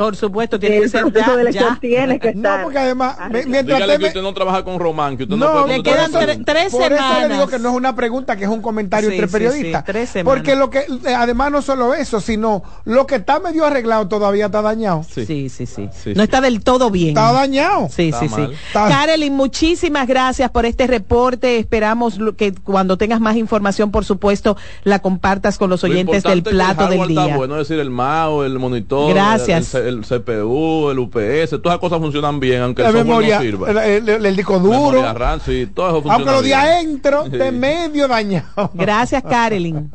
S3: por supuesto, tiene que ser
S12: ya, Tiene que estar.
S8: No, porque además,
S11: mientras Dígale que usted no trabaja con Román, que usted no,
S3: no le quedan tres
S8: por
S3: semanas.
S8: Eso le digo que no es una pregunta, que es un comentario entre periodistas.
S3: Sí, tres semanas.
S8: Porque lo que, eh, además no solo eso, sino lo que está medio arreglado todavía está dañado.
S3: Sí, sí, sí. no está del todo bien.
S8: Está dañado.
S3: Sí, sí, sí. Karelin, muchísimas gracias por este reporte. Esperamos que cuando tengas más información, por supuesto, la compartas con los oyentes del plato del día.
S11: bueno, es decir, el MAO, el monitor,
S3: Gracias.
S11: el CPU el UPS, todas las cosas funcionan bien, aunque
S8: la
S11: el
S8: memoria,
S11: no sirva.
S8: El, el, disco duro.
S11: RAM, sí, todo eso funciona
S8: aunque lo
S11: de
S8: adentro, de medio dañado.
S3: Gracias, Carolyn.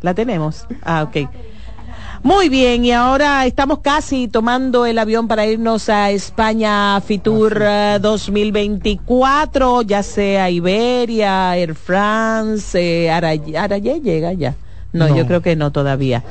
S3: La tenemos. Ah, ok. Muy bien, y ahora estamos casi tomando el avión para irnos a España Fitur 2024, ya sea Iberia, Air France, eh, Arayé llega ya. No, yo creo que no todavía.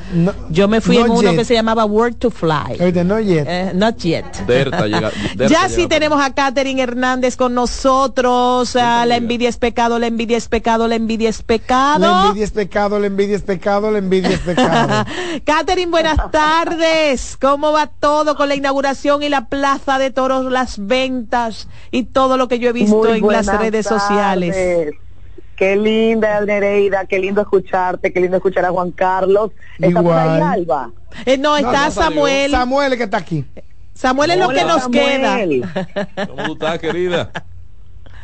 S3: yo me fui en uno que se llamaba Word to Fly.
S8: no yet.
S3: Eh, not yet.
S11: llega,
S3: ya sí tenemos a Katherine Hernández con nosotros. Ah, la envidia es pecado, la envidia es pecado, la envidia es pecado.
S8: La envidia es pecado, la envidia es pecado, la envidia es pecado.
S3: Katherine, buenas tardes. ¿Cómo va todo con la inauguración y la plaza de toros, las ventas y todo lo que yo he visto en las redes sociales?
S13: Qué linda, Nereida, qué lindo escucharte, qué lindo escuchar a Juan Carlos. ¿Está por ahí, Alba?
S3: Eh, no, está Samuel.
S8: Samuel que está aquí.
S3: Samuel es lo que nos queda.
S11: ¿Cómo tú estás, querida?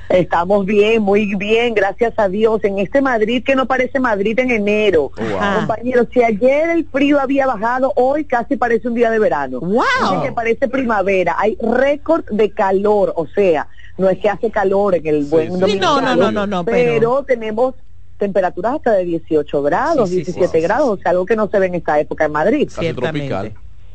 S13: Estamos bien, muy bien, gracias a Dios. En este Madrid que no parece Madrid en enero. Oh, Compañeros, si ayer el frío había bajado, hoy casi parece un día de verano.
S3: Wow.
S13: que parece primavera. Hay récord de calor, o sea, no es que hace calor en el buen
S3: sí, no, no, no, no,
S13: pero, tenemos temperaturas hasta de 18 grados, 17 grados, o sea, algo que no se ve en esta época en Madrid.
S3: Tropical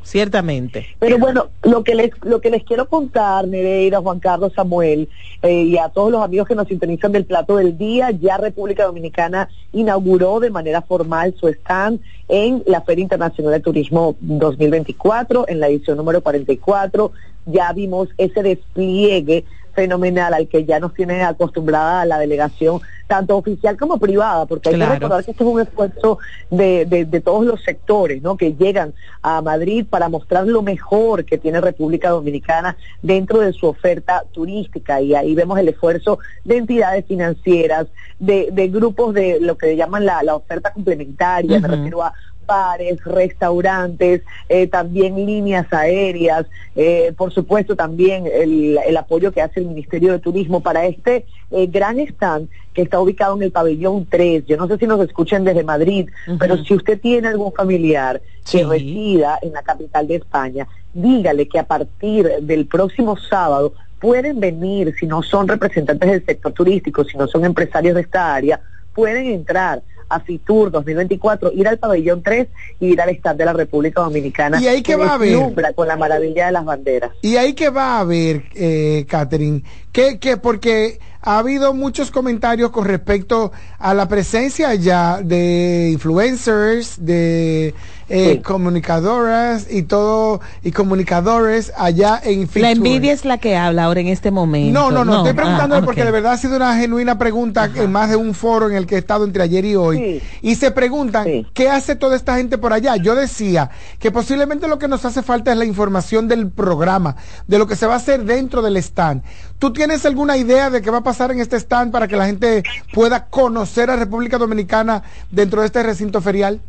S3: ciertamente.
S13: Pero bueno, lo que les lo que les quiero contar, Nereida, Juan Carlos, Samuel, eh, y a todos los amigos que nos sintonizan del plato del día, ya República Dominicana inauguró de manera formal su stand en la Feria Internacional de Turismo 2024, en la edición número 44. Ya vimos ese despliegue fenomenal al que ya nos tiene acostumbrada la delegación, tanto oficial como privada, porque hay que recordar que esto es un esfuerzo de, de, todos los sectores, ¿no? Que llegan a Madrid para mostrar lo mejor que tiene República Dominicana dentro de su oferta turística. Y ahí vemos el esfuerzo de entidades financieras, de, de grupos de lo que llaman la, la oferta complementaria, me refiero a bares, restaurantes, eh, también líneas aéreas, eh, por supuesto también el, el, apoyo que hace el Ministerio de Turismo para este eh, gran stand que está ubicado en el pabellón 3. Yo no sé si nos escuchan desde Madrid, pero si usted tiene algún familiar que resida en la capital de España, dígale que a partir del próximo sábado pueden venir, si no son representantes del sector turístico, si no son empresarios de esta área, pueden entrar a Fitur 2024, ir al pabellón 3 y ir al stand de la República Dominicana.
S8: Y ahí que va a haber.
S13: Con la maravilla de las banderas.
S8: Y ahí que va a haber, eh, Catherine, que, que porque ha habido muchos comentarios con respecto a la presencia ya de influencers, de eh, comunicadoras y todo, y comunicadores allá en
S3: La envidia es la que habla ahora en este momento.
S8: No, no, no, estoy preguntando ah, porque de verdad ha sido una genuina pregunta en más de un foro en el que he estado entre ayer y hoy. Y se preguntan, ¿qué hace toda esta gente por allá? Yo decía que posiblemente lo que nos hace falta es la información del programa, de lo que se va a hacer dentro del stand. ¿Tú tienes alguna idea de qué va a pasar en este stand para que la gente pueda conocer a República Dominicana dentro de este recinto ferial?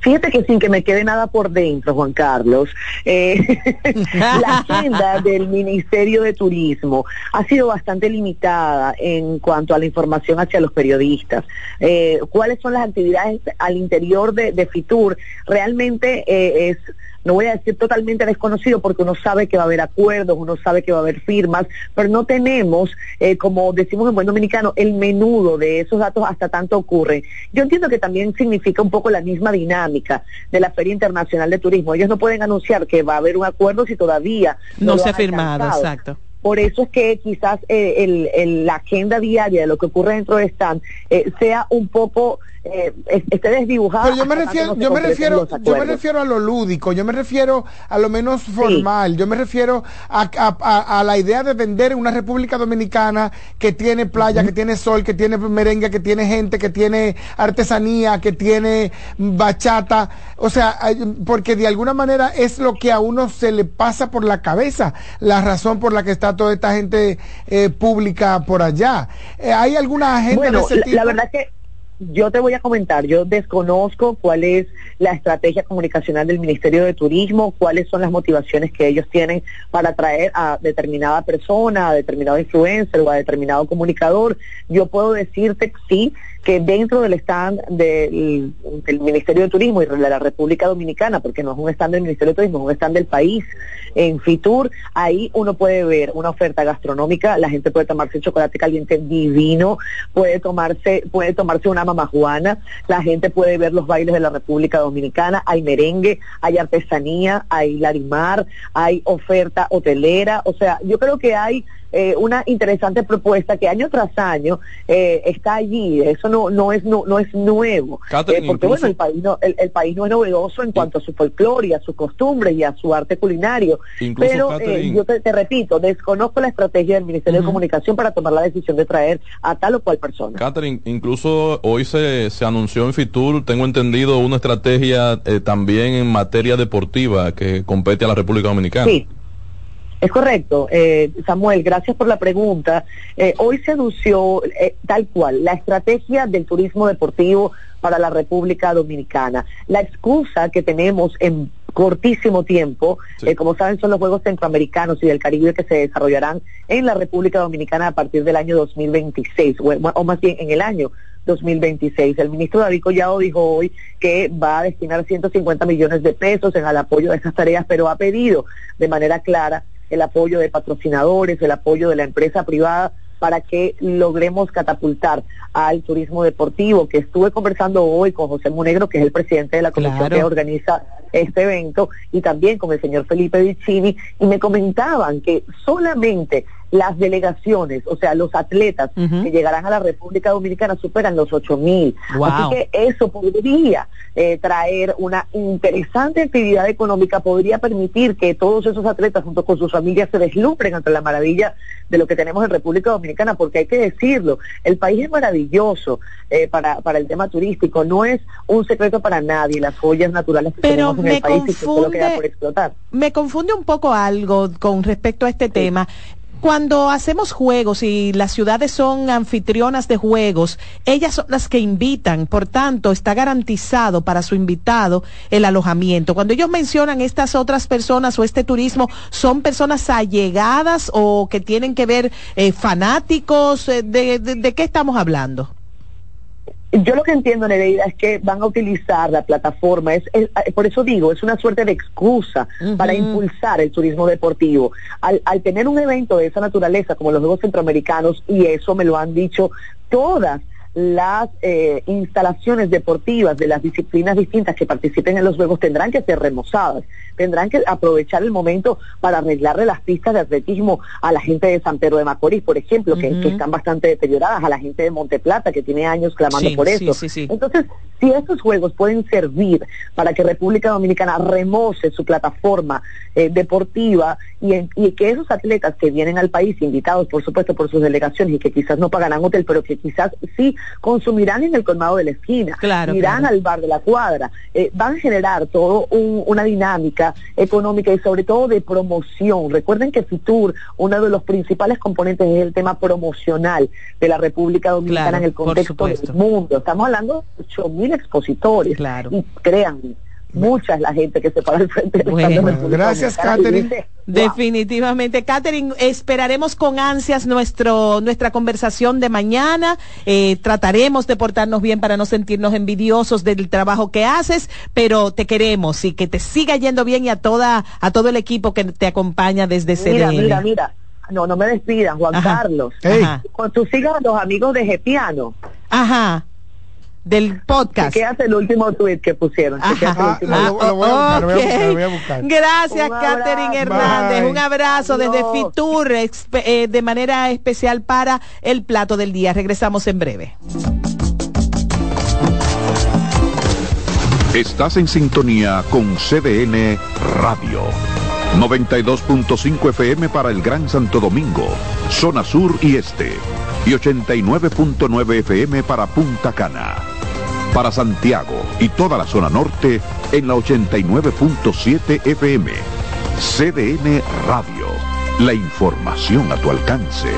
S13: Fíjate que sin que me quede nada por dentro, Juan Carlos, eh, la agenda del Ministerio de Turismo ha sido bastante limitada en cuanto a la información hacia los periodistas. Eh, ¿Cuáles son las actividades al interior de, FITUR? Realmente eh, es no voy a decir totalmente desconocido porque uno sabe que va a haber acuerdos, uno sabe que va a haber firmas, pero no tenemos, eh, como decimos en buen dominicano, el menudo de esos datos hasta tanto ocurre. Yo entiendo que también significa un poco la misma dinámica de la Feria Internacional de Turismo. Ellos no pueden anunciar que va a haber un acuerdo si todavía
S3: no, se ha firmado, exacto.
S13: Por eso es que quizás eh, la agenda diaria de lo que ocurre dentro de Stand eh, sea un poco eh, esté desdibujada.
S8: Pero yo me refiero, yo me refiero, yo me refiero a lo lúdico, yo me refiero a lo menos formal, yo me refiero a, la idea de vender una República Dominicana que tiene playa, que tiene sol, que tiene merengue, que tiene gente, que tiene artesanía, que tiene bachata, o sea, porque de alguna manera es lo que a uno se le pasa por la cabeza, la razón por la que está toda esta gente eh, pública por allá. Eh, ¿Hay alguna agenda
S13: bueno,
S8: de ese tipo?
S13: La verdad que yo te voy a comentar, yo desconozco cuál es la estrategia comunicacional del Ministerio de Turismo, cuáles son las motivaciones que ellos tienen para atraer a determinada persona, a determinado influencer o a determinado comunicador. Yo puedo decirte sí que dentro del stand del, Ministerio de Turismo y de la República Dominicana, porque no es un stand del Ministerio de Turismo, es un stand del país, en Fitur, ahí uno puede ver una oferta gastronómica, la gente puede tomarse chocolate caliente divino, puede tomarse, puede tomarse una mamajuana, la gente puede ver los bailes de la República Dominicana, hay merengue, hay artesanía, hay larimar, hay oferta hotelera, o sea, yo creo que hay eh, una interesante propuesta que año tras año eh, está allí. Eso no, no, es, no, no es nuevo. Eh, porque bueno, el país, no, el, país no es novedoso en cuanto a su folclore y a sus costumbres y a su arte culinario. Pero yo te, repito, desconozco la estrategia del Ministerio de Comunicación para tomar la decisión de traer a tal o cual persona.
S11: Catherine, incluso hoy se, se anunció en Fitur, tengo entendido, una estrategia también en materia deportiva que compete a la República Dominicana.
S13: Sí. Es correcto, eh, Samuel, gracias por la pregunta. Eh, hoy se anunció eh, tal cual la estrategia del turismo deportivo para la República Dominicana. La excusa que tenemos en cortísimo tiempo, como saben, son los Juegos Centroamericanos y del Caribe que se desarrollarán en la República Dominicana a partir del año 2026, o, o más bien en el año 2026. El ministro David Collado dijo hoy que va a destinar 150 millones de pesos en el apoyo de esas tareas, pero ha pedido de manera clara el apoyo de patrocinadores, el apoyo de la empresa privada para que logremos catapultar al turismo deportivo, que estuve conversando hoy con José Monegro, que es el presidente de la comisión que organiza este evento, y también con el señor Felipe Vicini, y me comentaban que solamente las delegaciones, o sea, los atletas que llegarán a la República Dominicana superan los ocho mil. Así que eso podría eh, traer una interesante actividad económica, podría permitir que todos esos atletas junto con sus familias se deslumbren ante la maravilla de lo que tenemos en República Dominicana, porque hay que decirlo, el país es maravilloso eh, para, para el tema turístico, no es un secreto para nadie las joyas naturales que tenemos en el país y que solo queda por explotar.
S3: Me confunde un poco algo con respecto a este tema cuando hacemos juegos y las ciudades son anfitrionas de juegos, ellas son las que invitan, por tanto, está garantizado para su invitado el alojamiento. Cuando ellos mencionan estas otras personas o este turismo, ¿son personas allegadas o que tienen que ver eh, fanáticos? Eh, de qué estamos hablando?
S13: Yo lo que entiendo, Nereida, es que van a utilizar la plataforma, es, eh, por eso digo, es una suerte de excusa para impulsar el turismo deportivo. Al, al tener un evento de esa naturaleza como los Juegos Centroamericanos, y eso me lo han dicho todas las eh, instalaciones deportivas de las disciplinas distintas que participen en los Juegos tendrán que ser remozadas, tendrán que aprovechar el momento para arreglarle las pistas de atletismo a la gente de San Pedro de Macorís, por ejemplo, que, están bastante deterioradas, a la gente de Monteplata, que tiene años clamando por eso. Entonces, si estos Juegos pueden servir para que República Dominicana remoce su plataforma eh, deportiva y, y que esos atletas que vienen al país, invitados por supuesto por sus delegaciones y que quizás no pagarán hotel, pero que quizás sí consumirán en el colmado de la esquina, irán al bar de la cuadra, eh, van a generar todo una dinámica económica y sobre todo de promoción. Recuerden que Fitur, uno de los principales componentes es el tema promocional de la República Dominicana en el contexto del mundo. Estamos hablando de 8.000 expositores y créanme, mucha es la gente que se para al frente
S8: bueno, Gracias, Catherine.
S3: Definitivamente, Catherine, esperaremos con ansias nuestro, nuestra conversación de mañana. Eh, trataremos de portarnos bien para no sentirnos envidiosos del trabajo que haces, pero te queremos y que te siga yendo bien y a toda, a todo el equipo que te acompaña desde
S13: Mira, mira, mira. No, no me despidan, Juan Carlos. Con tus hijos, los amigos de Gepiano.
S3: Ajá del podcast.
S13: ¿Qué hace el último tweet que pusieron?
S3: Gracias, Catherine Hernández. Un abrazo desde Fitur eh, de manera especial para el plato del día. Regresamos en breve.
S2: Estás en sintonía con CDN Radio. 92.5 FM para el Gran Santo Domingo, zona sur y este. Y 89.9 FM para Punta Cana para Santiago y toda la zona norte en la 89.7 FM. CDN Radio. La información a tu alcance.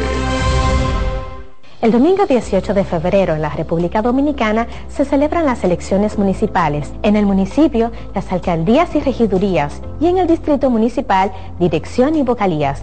S14: El domingo 18 de febrero en la República Dominicana se celebran las elecciones municipales. En el municipio, las alcaldías y regidurías y en el distrito municipal, dirección y vocalías.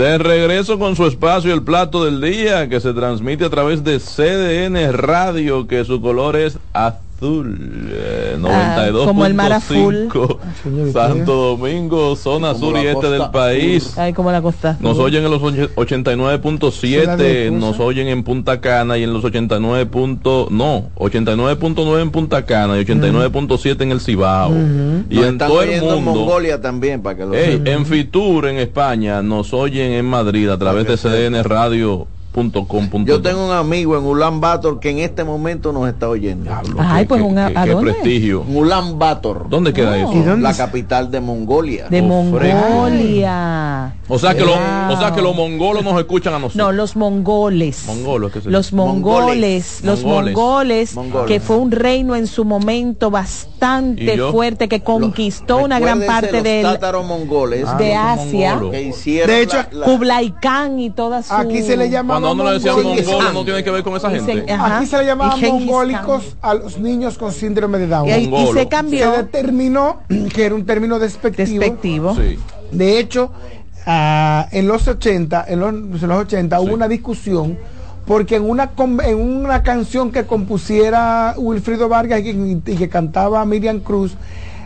S11: De regreso con su espacio El Plato del Día, que se transmite a través de CDN Radio, que su color es azul azul. 92.5. Eh,
S3: como el mar azul.
S11: Santo Domingo, zona sur y este del país.
S3: Ay, como la costa.
S11: Nos oyen en los 89.7, nos oyen en Punta Cana y en los 89. no, 89.9 en Punta Cana y 89.7 en el Cibao. Y en todo el mundo.
S9: Mongolia también, para que lo
S11: En Fitur, en España, nos oyen en Madrid a través de CDN Radio
S9: yo tengo un amigo en Ulan Bator que en este momento nos está oyendo.
S3: Ay, pues un
S11: qué, prestigio.
S9: Ulan Bator.
S11: ¿Dónde queda eso?
S9: La capital de Mongolia.
S3: De Mongolia.
S11: O sea que, o sea que los mongolos nos escuchan a nosotros.
S3: No, los mongoles. los mongoles. Los mongoles, que fue un reino en su momento bastante fuerte que conquistó una gran parte del,
S9: mongoles
S3: de Asia.
S9: de
S3: hecho, Kublai Khan y todas sus...
S8: Aquí se le llama
S11: cuando uno le decía no tiene que ver con esa gente.
S8: Aquí se le llamaba mongólicos a los niños con síndrome de Down.
S3: Y, se cambió.
S8: Se determinó que era un término despectivo.
S3: despectivo.
S8: De hecho, uh, en los 80, en los, en los 80 hubo una discusión porque en una en una canción que compusiera Wilfrido Vargas y que cantaba Miriam Cruz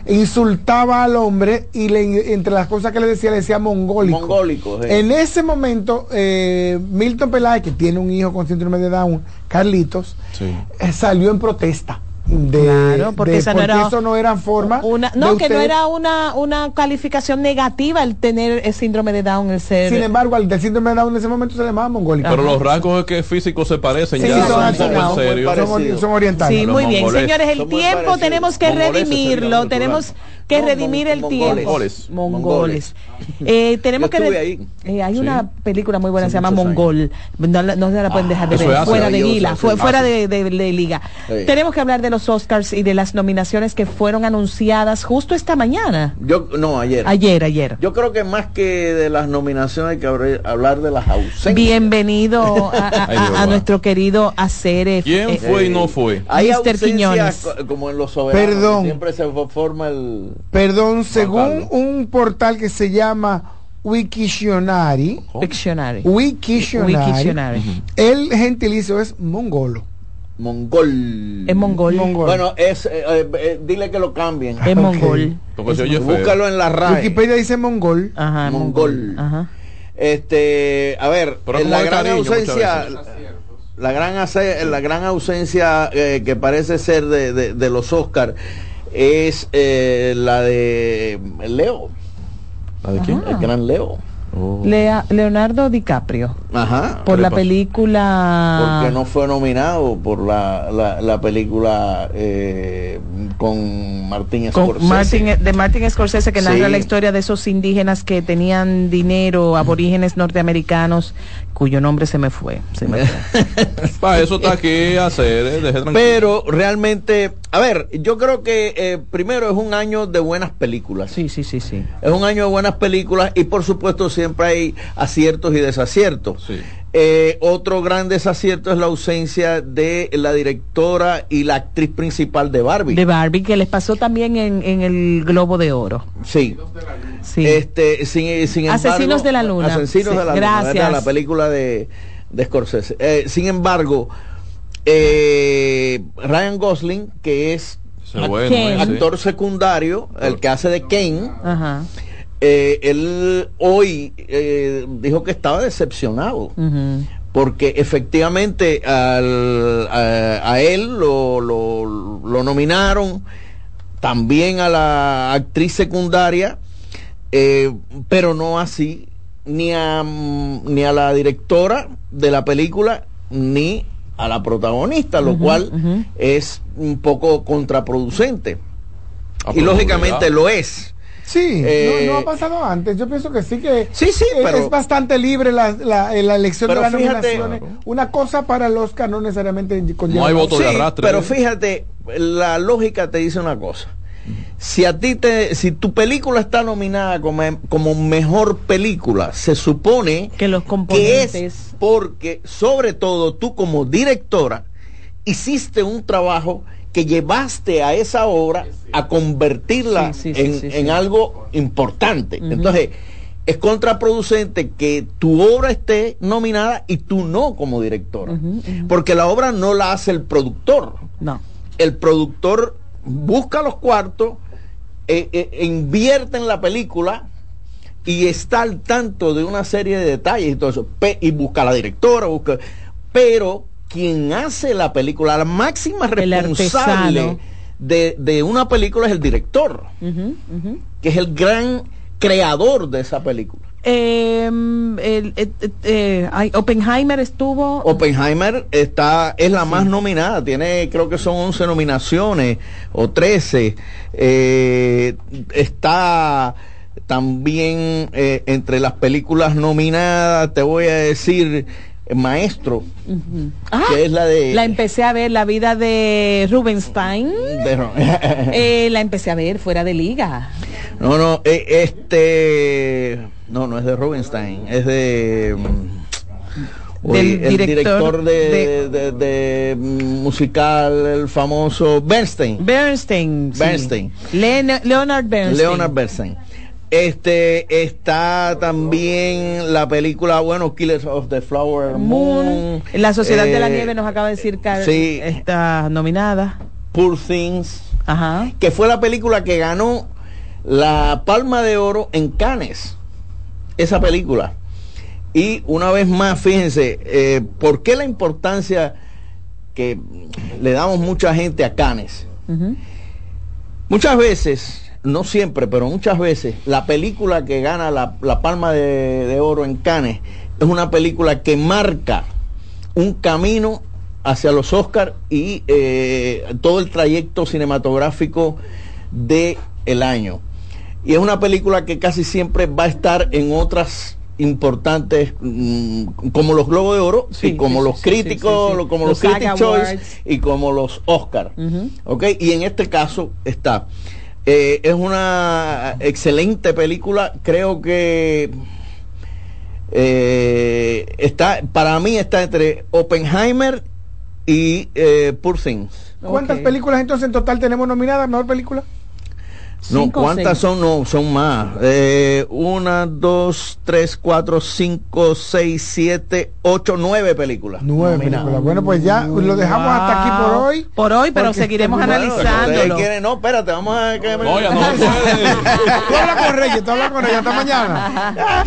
S8: insultaba al hombre y le, entre las cosas que le decía le decía mongólico.
S9: Mongólico
S8: En ese momento, eh, Milton Peláez, que tiene un hijo con síndrome de Down, Carlitos, eh, salió en protesta de,
S3: claro, porque,
S8: eso, no era, forma
S3: una, no que no era una una calificación negativa el tener el síndrome de Down el ser
S8: sin embargo al del síndrome de Down en ese momento se le llamaba mongólico.
S11: Pero los rasgos que físicos se parecen ya
S8: son, son, orientales.
S3: Sí muy bien señores el tiempo tenemos que redimirlo tenemos que redimir el tiempo.
S11: Mongoles.
S3: Mongoles. Eh, tenemos
S15: Yo
S3: que
S15: ahí.
S3: eh, hay
S15: Sí.
S3: una película muy buena se llama Mongol. No, se la pueden dejar de ver. Fuera de
S15: sí.
S3: fue, fuera
S15: Asia.
S3: de, de- de liga.
S15: Sí.
S3: Tenemos que hablar de los Oscars y de las nominaciones que fueron anunciadas justo esta mañana.
S15: Yo, no, ayer.
S3: Ayer, ayer.
S15: Yo creo que más que de las nominaciones hay que hablar- hablar de las ausencias.
S3: Bienvenido a, a- a- a nuestro querido Acere.
S11: ¿Quién
S3: eh,
S11: fue y no fue?
S15: Hay
S3: Mr.
S15: ausencias
S3: Quiñones.
S15: co- como en los soberanos.
S8: Perdón.
S15: Siempre se forma el...
S8: Perdón, según
S15: Carlos.
S8: un portal que se llama Wiktionary. Wiktionary,
S3: Wiktionary.
S8: el gentilicio es mongolo.
S15: Mongol.
S3: Es mongol.
S8: Mongol.
S15: Bueno, es, eh, eh, eh, dile que lo cambien.
S3: Es mongol.
S15: Búscalo en la RAE.
S8: Wikipedia dice mongol.
S3: Ajá,
S15: Mongol.
S3: Ajá.
S15: Este, a ver, en la gran
S11: cariño
S15: ausencia, la gran, ase- la gran ausencia eh, que parece ser de, de- de los Oscars es eh, la de Leo,
S11: ¿La de quién?
S15: el gran Leo.
S11: Oh.
S3: Lea- Leonardo DiCaprio.
S15: Ajá.
S3: Por
S11: ¿Qué
S3: la
S11: pasó?
S3: película.
S15: Porque no fue nominado por la, la, la película eh, con Martín
S3: con
S15: Scorsese.
S3: Martin, de Martin Scorsese que narra la historia de esos indígenas que tenían dinero, aborígenes norteamericanos, cuyo nombre se me fue. Se me fue.
S11: Para eso está aquí hacer, eh, deje.
S15: Pero realmente, a ver, yo creo que eh, primero es un año de buenas películas.
S3: Sí, sí, sí, sí.
S15: Es un año de buenas películas y por supuesto siempre hay aciertos y desaciertos.
S11: Sí.
S15: Eh, otro gran desacierto es la ausencia de la directora y la actriz principal de Barbie.
S3: De Barbie, que les pasó también en, en el Globo de Oro.
S15: sí.
S3: Sí.
S15: Este, sin, sin
S3: Asesinos de la Luna.
S15: Asesinos
S3: Sí,
S15: de la
S3: gracias.
S15: Luna, la película de, de Scorsese. Eh, sin embargo, eh, Ryan Gosling, que es
S11: bueno,
S3: Ken.
S11: eh, sí.
S15: actor secundario, el que hace de Kane,
S3: Ajá.
S15: Eh, él hoy eh, dijo que estaba decepcionado porque efectivamente al- a, a él lo, lo- lo nominaron también a la actriz secundaria eh, pero no así ni a ni a la directora de la película ni a la protagonista lo cual es un poco contraproducente.
S11: Ah,
S15: y lógicamente
S11: ya.
S15: lo es
S8: Sí,
S15: Eh,
S8: no, no ha pasado antes. Yo pienso que sí que
S15: Sí, sí,
S8: eh,
S15: pero-
S8: es bastante libre la, la, la elección
S15: Pero
S8: de las
S15: fíjate-
S8: nominaciones. Una cosa para el Oscar no necesariamente conlleva.
S11: No hay voto de
S15: Sí,
S11: arrastre.
S15: pero
S11: ¿eh?
S15: fíjate, la lógica te dice una cosa. Si a ti te, si tu película está nominada como, como mejor película, se supone
S3: Que los
S15: que
S3: componentes.
S15: es porque, sobre todo, tú como directora hiciste un trabajo que llevaste a esa obra a convertirla
S3: Sí, sí, sí,
S15: en, algo importante. Entonces, es contraproducente que tu obra esté nominada y tú no como directora. Porque la obra no la hace el productor.
S3: No.
S15: El productor busca los cuartos, eh, eh, invierte en la película y está al tanto de una serie de detalles y todo eso. Pe- y busca a la directora, busca. Pero quien hace la película, la máxima responsable de, de una película es el director, que es el gran creador de esa película.
S3: Eh, el- eh, eh, eh, ay, Oppenheimer estuvo.
S15: Oppenheimer está es la más nominada, tiene creo que son 11 nominaciones o 13. Eh, está también entre las películas nominadas, te voy a decir Maestro,
S3: Ujú. Ah,
S15: que es la de
S3: la empecé a ver, la vida de Rubenstein.
S15: de-
S3: Eh, la empecé a ver fuera de liga.
S15: No, no, eh, este no, no es de Rubinstein, es de mm,
S3: Del
S15: el
S3: director
S15: director, de,
S3: de-
S15: mm, musical, el famoso Bernstein.
S3: Bernstein. sí.
S15: Bernstein.
S3: Len- Leonard Bernstein.
S15: Leonard Bernstein. Este está también la película, bueno, Killers of the Flower Moon.
S3: Moon. La Sociedad de la
S15: eh,
S3: Nieve nos acaba de decir que
S15: sí.
S3: está nominada.
S15: Poor Things,
S3: Ajá.
S15: que fue la película que ganó la Palma de Oro en Cannes. Esa película. Y una vez más, fíjense, eh, ¿por qué la importancia que le damos mucha gente a Cannes? Muchas veces, no siempre, pero muchas veces, la película que gana la, la Palma de, de Oro en Cannes es una película que marca un camino hacia los Oscars y eh, todo el trayecto cinematográfico de el año. Y es una película que casi siempre va a estar en otras importantes mm, como los Globos de Oro y como los críticos como los, Critics Choice y como los Oscar y en este caso está eh, es una excelente película creo que eh, está para mí está entre Oppenheimer y eh, Poor Things.
S8: ¿cuántas películas entonces en total tenemos nominadas mejor película?
S15: No, ¿cuántas son? No, son más. Eh, una, dos, tres, cuatro, cinco, seis, siete, ocho, nueve películas.
S8: Nueve películas. Bueno, pues ya lo dejamos hasta aquí por hoy.
S3: Por hoy, pero seguiremos analizando.
S15: No, espérate, vamos a... Que no, ya no
S8: tú hablas con Reyes, tú hablas con Reyes. Hasta mañana.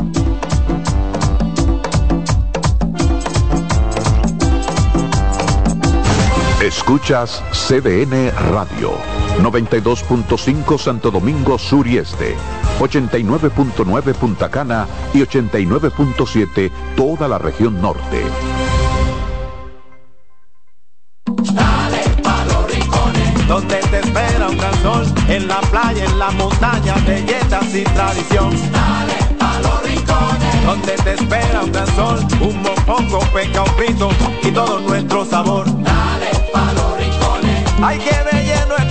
S2: Escuchas CDN Radio, 92.5 Santo Domingo Sur y Este, 89.9 Punta Cana y 89.7 toda la región norte.
S16: Dale pa los rincones, donde te espera un gran sol, en la playa, en la montaña, belletas y tradición. Dale pa los rincones, donde te espera un gran sol, un mopongo, peca, un pito y todo nuestro sabor. Dale hay que ver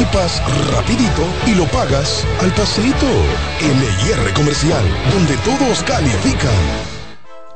S1: equipas rapidito y lo pagas al pasito. LIR Comercial, donde todos califican.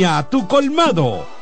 S17: a tu colmado.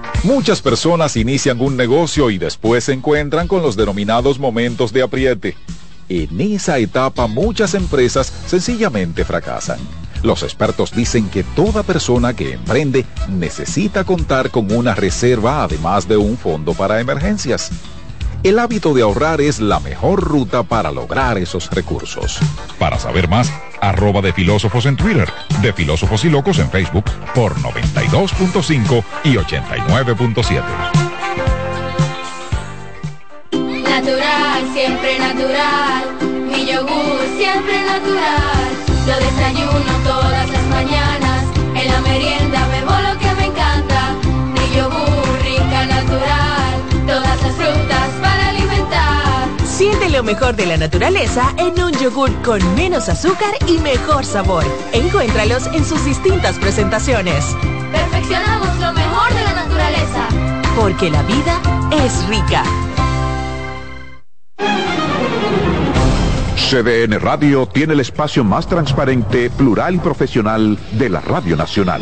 S18: Muchas personas inician un negocio y después se encuentran con los denominados momentos de apriete. En esa etapa muchas empresas sencillamente fracasan. Los expertos dicen que toda persona que emprende necesita contar con una reserva además de un fondo para emergencias. El hábito de ahorrar es la mejor ruta para lograr esos recursos. Para saber más, arroba de filósofos en Twitter, de filósofos y locos en Facebook por 92.5 y 89.7.
S19: Natural, siempre natural. Mi yogur siempre natural. Lo desayuno todas lo
S20: mejor de la naturaleza en un yogur con menos azúcar y mejor sabor. Encuéntralos en sus distintas presentaciones.
S19: Perfeccionamos lo mejor de la naturaleza.
S20: Porque la vida es rica.
S2: CDN Radio tiene el espacio más transparente, plural y profesional de la Radio Nacional.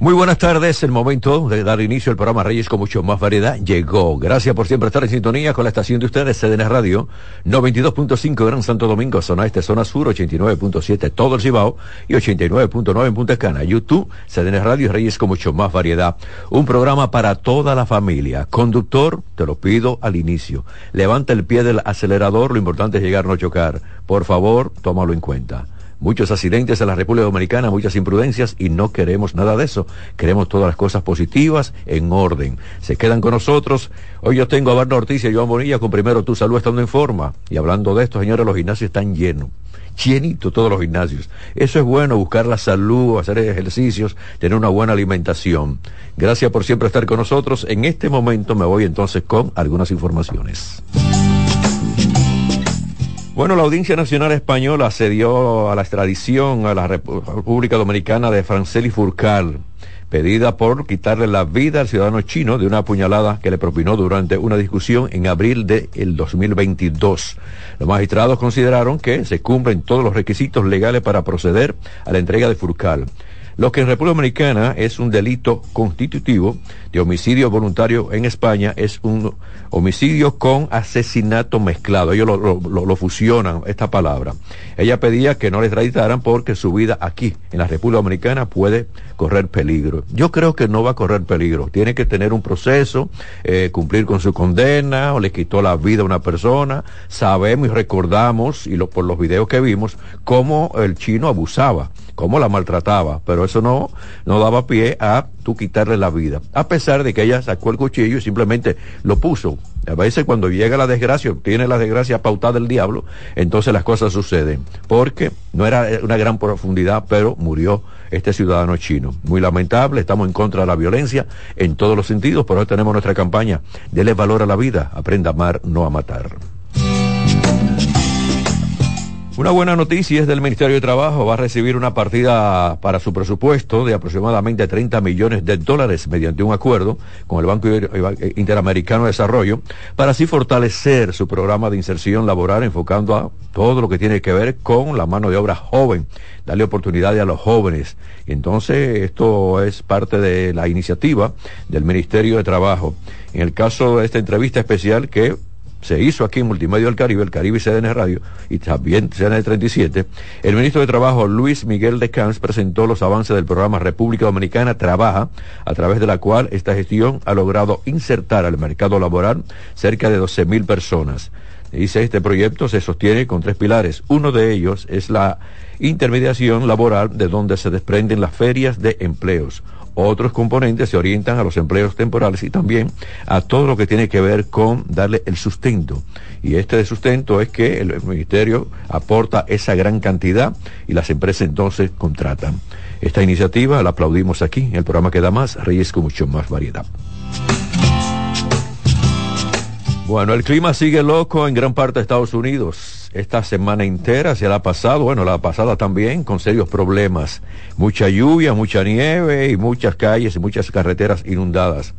S21: Muy buenas tardes, el momento de dar inicio al programa Reyes con mucho más variedad llegó. Gracias por siempre estar en sintonía con la estación de ustedes, CDN Radio, 92.5 Gran Santo Domingo, zona este, zona sur, 89.7 todo el Cibao y 89.9 en Punta Cana. YouTube, CDN Radio Reyes con mucho más variedad. Un programa para toda la familia. Conductor, te lo pido al inicio. Levanta el pie del acelerador, lo importante es llegar no chocar. Por favor, tómalo en cuenta muchos accidentes en la República Dominicana, muchas imprudencias y no queremos nada de eso. Queremos todas las cosas positivas en orden. Se quedan con nosotros. Hoy yo tengo a Barna Ortiz y a Joan Bonilla con primero tu salud estando en forma. Y hablando de esto, señores, los gimnasios están llenos. Llenito todos los gimnasios. Eso es bueno, buscar la salud, hacer ejercicios, tener una buena alimentación. Gracias por siempre estar con nosotros. En este momento me voy entonces con algunas informaciones. Bueno, la Audiencia Nacional Española cedió a la extradición a la República Dominicana de Franceli Furcal, pedida por quitarle la vida al ciudadano chino de una puñalada que le propinó durante una discusión en abril del 2022. Los magistrados consideraron que se cumplen todos los requisitos legales para proceder a la entrega de Furcal. Lo que en República Dominicana es un delito constitutivo de homicidio voluntario en España es un homicidio con asesinato mezclado. Ellos lo, fusionan, esta palabra. Ella pedía que no le extraditaran porque su vida aquí, en la República Dominicana, puede correr peligro. Yo creo que no va a correr peligro. Tiene que tener un proceso, eh, cumplir con su condena, o le quitó la vida a una persona. Sabemos y recordamos, y por los videos que vimos, cómo el chino abusaba cómo la maltrataba, pero eso no, no daba pie a tú quitarle la vida, a pesar de que ella sacó el cuchillo y simplemente lo puso. A veces cuando llega la desgracia, tiene la desgracia pautada del diablo, entonces las cosas suceden, porque no era una gran profundidad, pero murió este ciudadano chino. Muy lamentable, estamos en contra de la violencia en todos los sentidos, por eso tenemos nuestra campaña, dele valor a la vida, aprenda a amar, no a matar. Una buena noticia es del Ministerio de Trabajo. Va a recibir una partida para su presupuesto de aproximadamente 30 millones de dólares mediante un acuerdo con el Banco Interamericano de Desarrollo para así fortalecer su programa de inserción laboral enfocando a todo lo que tiene que ver con la mano de obra joven, darle oportunidades a los jóvenes. Entonces esto es parte de la iniciativa del Ministerio de Trabajo. En el caso de esta entrevista especial que se hizo aquí en Multimedia del Caribe, el Caribe y CDN Radio, y también CDN 37, el ministro de Trabajo Luis Miguel de Camps presentó los avances del programa República Dominicana Trabaja, a través de la cual esta gestión ha logrado insertar al mercado laboral cerca de 12 mil personas. Dice, este proyecto se sostiene con tres pilares. Uno de ellos es la intermediación laboral de donde se desprenden las ferias de empleos. Otros componentes se orientan a los empleos temporales y también a todo lo que tiene que ver con darle el sustento. Y este de sustento es que el ministerio aporta esa gran cantidad y las empresas entonces contratan. Esta iniciativa la aplaudimos aquí, el programa queda más, Reyes con mucho más variedad. Bueno, el clima sigue loco en gran parte de Estados Unidos. Esta semana entera se la ha pasado, bueno, la pasada también, con serios problemas. Mucha lluvia, mucha nieve y muchas calles y muchas carreteras inundadas.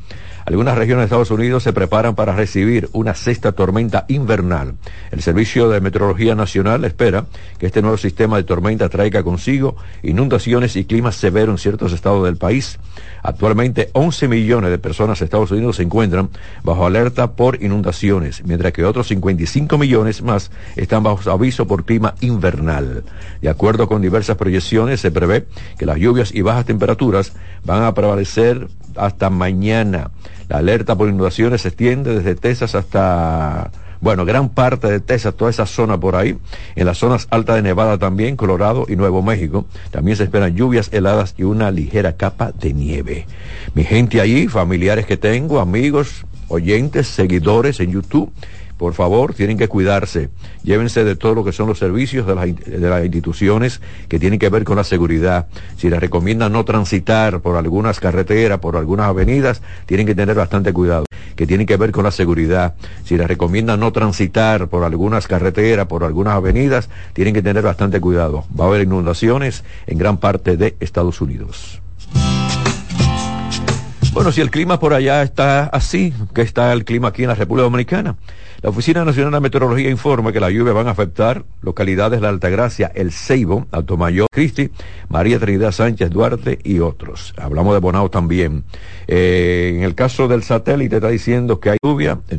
S21: Algunas regiones de Estados Unidos se preparan para recibir una sexta tormenta invernal. El Servicio de Meteorología Nacional espera que este nuevo sistema de tormenta traiga consigo inundaciones y clima severo en ciertos estados del país. Actualmente 11 millones de personas en Estados Unidos se encuentran bajo alerta por inundaciones, mientras que otros 55 millones más están bajo aviso por clima invernal. De acuerdo con diversas proyecciones, se prevé que las lluvias y bajas temperaturas van a prevalecer hasta mañana. La alerta por inundaciones se extiende desde Texas hasta, bueno, gran parte de Texas, toda esa zona por ahí. En las zonas altas de Nevada también, Colorado y Nuevo México. También se esperan lluvias heladas y una ligera capa de nieve. Mi gente allí, familiares que tengo, amigos, oyentes, seguidores en YouTube por favor, tienen que cuidarse. Llévense de todo lo que son los servicios de las, de las, instituciones que tienen que ver con la seguridad. Si les recomiendan no transitar por algunas carreteras, por algunas avenidas, tienen que tener bastante cuidado. Que tienen que ver con la seguridad. Si les recomiendan no transitar por algunas carreteras, por algunas avenidas, tienen que tener bastante cuidado. Va a haber inundaciones en gran parte de Estados Unidos. Bueno, si el clima por allá está así, que está el clima aquí en la República Dominicana. La Oficina Nacional de Meteorología informa que la lluvia van a afectar localidades de la Altagracia, El Ceibo, Altomayor, Cristi, María Trinidad Sánchez Duarte y otros. Hablamos de Bonao también. Eh, en el caso del satélite está diciendo que hay lluvia en